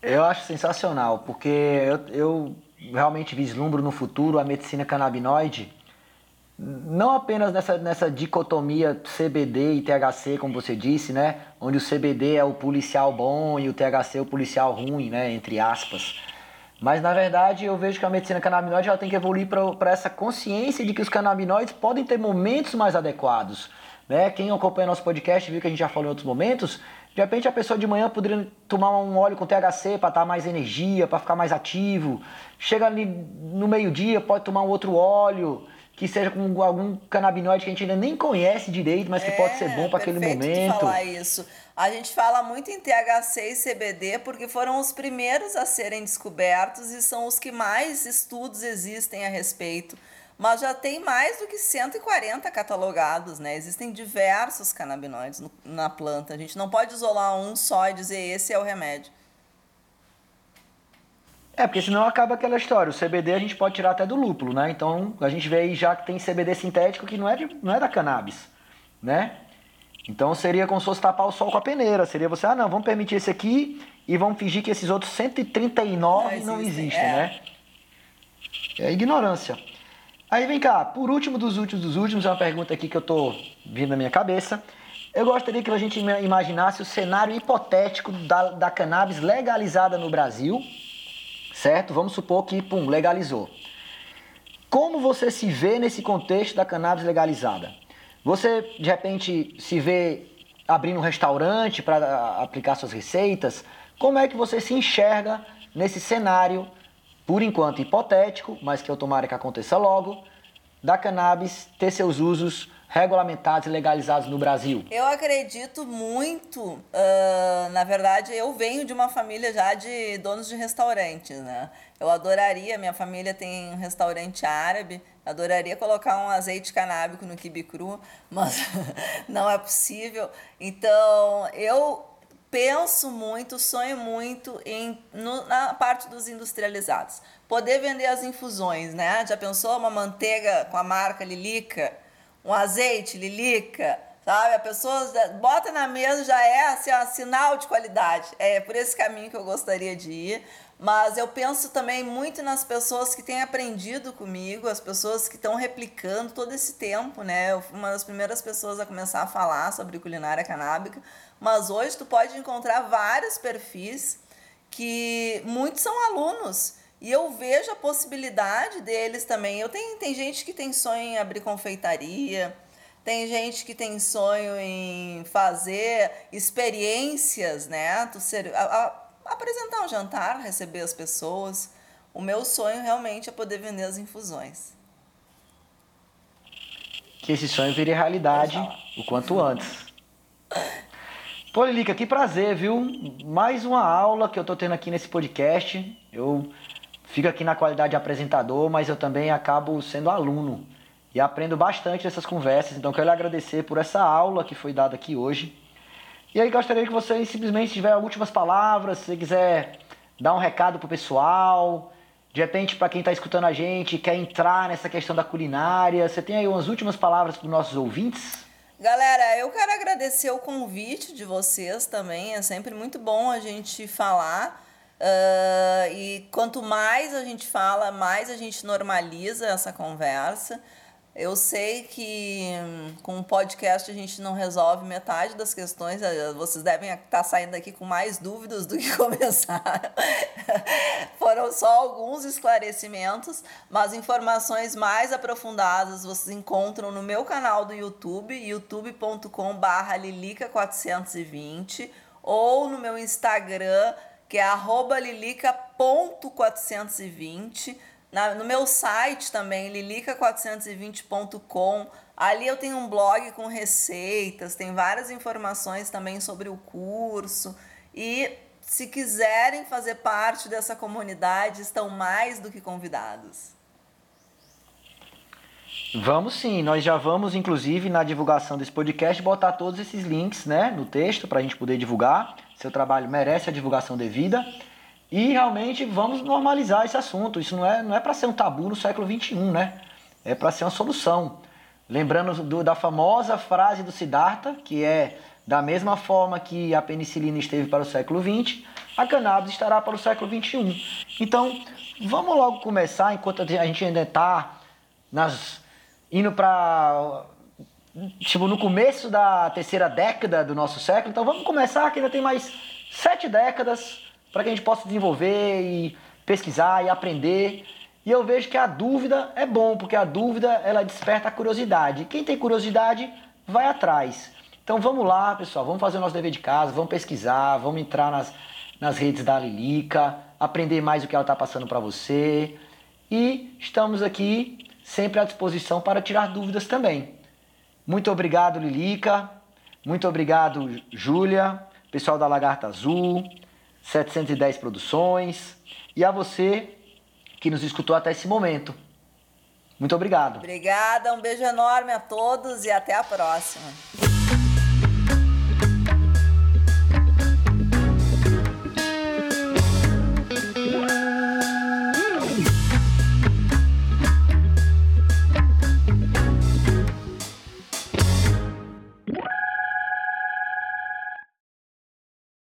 Eu acho sensacional, porque eu, eu realmente vislumbro no futuro a medicina canabinoide não apenas nessa, nessa dicotomia CBD e THC, como você disse, né? Onde o CBD é o policial bom e o THC é o policial ruim, né? Entre aspas. Mas na verdade eu vejo que a medicina canabinoide ela tem que evoluir para essa consciência de que os canabinoides podem ter momentos mais adequados. Né? Quem acompanha nosso podcast viu que a gente já falou em outros momentos. De repente a pessoa de manhã poderia tomar um óleo com THC para dar mais energia, para ficar mais ativo. Chega ali no meio-dia, pode tomar um outro óleo que seja com algum canabinoide que a gente ainda nem conhece direito, mas que é, pode ser bom para aquele momento. falar isso. A gente fala muito em THC e CBD porque foram os primeiros a serem descobertos e são os que mais estudos existem a respeito. Mas já tem mais do que 140 catalogados, né? Existem diversos canabinoides no, na planta. A gente não pode isolar um só e dizer esse é o remédio. É, porque senão acaba aquela história. O CBD a gente pode tirar até do lúpulo, né? Então a gente vê aí já que tem CBD sintético que não é, de, não é da cannabis, né? Então seria como se fosse tapar o sol com a peneira. Seria você, ah, não, vamos permitir esse aqui e vamos fingir que esses outros 139 não, existe, não existem, é. né? É ignorância. Aí vem cá, por último dos últimos dos últimos, é uma pergunta aqui que eu tô vindo na minha cabeça. Eu gostaria que a gente imaginasse o cenário hipotético da, da cannabis legalizada no Brasil certo? Vamos supor que, pum, legalizou. Como você se vê nesse contexto da cannabis legalizada? Você, de repente, se vê abrindo um restaurante para aplicar suas receitas? Como é que você se enxerga nesse cenário, por enquanto hipotético, mas que eu tomara que aconteça logo, da cannabis ter seus usos regulamentados e legalizados no Brasil? Eu acredito muito. Uh, na verdade, eu venho de uma família já de donos de restaurantes, né? Eu adoraria, minha família tem um restaurante árabe, adoraria colocar um azeite canábico no quibe cru, mas não é possível. Então, eu penso muito, sonho muito em no, na parte dos industrializados. Poder vender as infusões, né? Já pensou uma manteiga com a marca Lilica? Um azeite, lilica, sabe? A pessoa bota na mesa, já é assim, um sinal de qualidade. É por esse caminho que eu gostaria de ir. Mas eu penso também muito nas pessoas que têm aprendido comigo, as pessoas que estão replicando todo esse tempo, né? Eu fui uma das primeiras pessoas a começar a falar sobre culinária canábica, mas hoje tu pode encontrar vários perfis que muitos são alunos e eu vejo a possibilidade deles também. Eu tenho, tem gente que tem sonho em abrir confeitaria, tem gente que tem sonho em fazer experiências, né? Tu ser, a, a, apresentar um jantar, receber as pessoas. O meu sonho realmente é poder vender as infusões. Que esse sonho vire realidade o quanto antes. Pô, Lilica, que prazer, viu? Mais uma aula que eu tô tendo aqui nesse podcast. Eu fico aqui na qualidade de apresentador, mas eu também acabo sendo aluno e aprendo bastante dessas conversas. Então, quero lhe agradecer por essa aula que foi dada aqui hoje. E aí, gostaria que você simplesmente tiver últimas palavras, se quiser dar um recado pro pessoal, de repente, para quem está escutando a gente, quer entrar nessa questão da culinária, você tem aí umas últimas palavras para os nossos ouvintes? Galera, eu quero agradecer o convite de vocês também. É sempre muito bom a gente falar Uh, e quanto mais a gente fala, mais a gente normaliza essa conversa. Eu sei que hum, com um podcast a gente não resolve metade das questões. Eh, vocês devem estar saindo daqui com mais dúvidas do que começaram. Foram só alguns esclarecimentos, mas informações mais aprofundadas vocês encontram no meu canal do YouTube, youtube.com/lilica420 ou no meu Instagram que é lilica.420. no meu site também, lilica420.com. Ali eu tenho um blog com receitas, tem várias informações também sobre o curso. E se quiserem fazer parte dessa comunidade, estão mais do que convidados. Vamos sim, nós já vamos, inclusive, na divulgação desse podcast, botar todos esses links né, no texto para a gente poder divulgar. Seu trabalho merece a divulgação devida. E realmente vamos normalizar esse assunto. Isso não é, não é para ser um tabu no século XXI, né? É para ser uma solução. Lembrando do, da famosa frase do Siddhartha, que é da mesma forma que a penicilina esteve para o século XX, a cannabis estará para o século XXI. Então, vamos logo começar, enquanto a gente ainda está indo para tipo, no começo da terceira década do nosso século. Então vamos começar, que ainda tem mais sete décadas para que a gente possa desenvolver e pesquisar e aprender. E eu vejo que a dúvida é bom, porque a dúvida ela desperta a curiosidade. Quem tem curiosidade vai atrás. Então vamos lá, pessoal, vamos fazer o nosso dever de casa, vamos pesquisar, vamos entrar nas, nas redes da Lilica, aprender mais o que ela está passando para você. E estamos aqui sempre à disposição para tirar dúvidas também. Muito obrigado, Lilica. Muito obrigado, Júlia, pessoal da Lagarta Azul, 710 Produções e a você que nos escutou até esse momento. Muito obrigado. Obrigada, um beijo enorme a todos e até a próxima.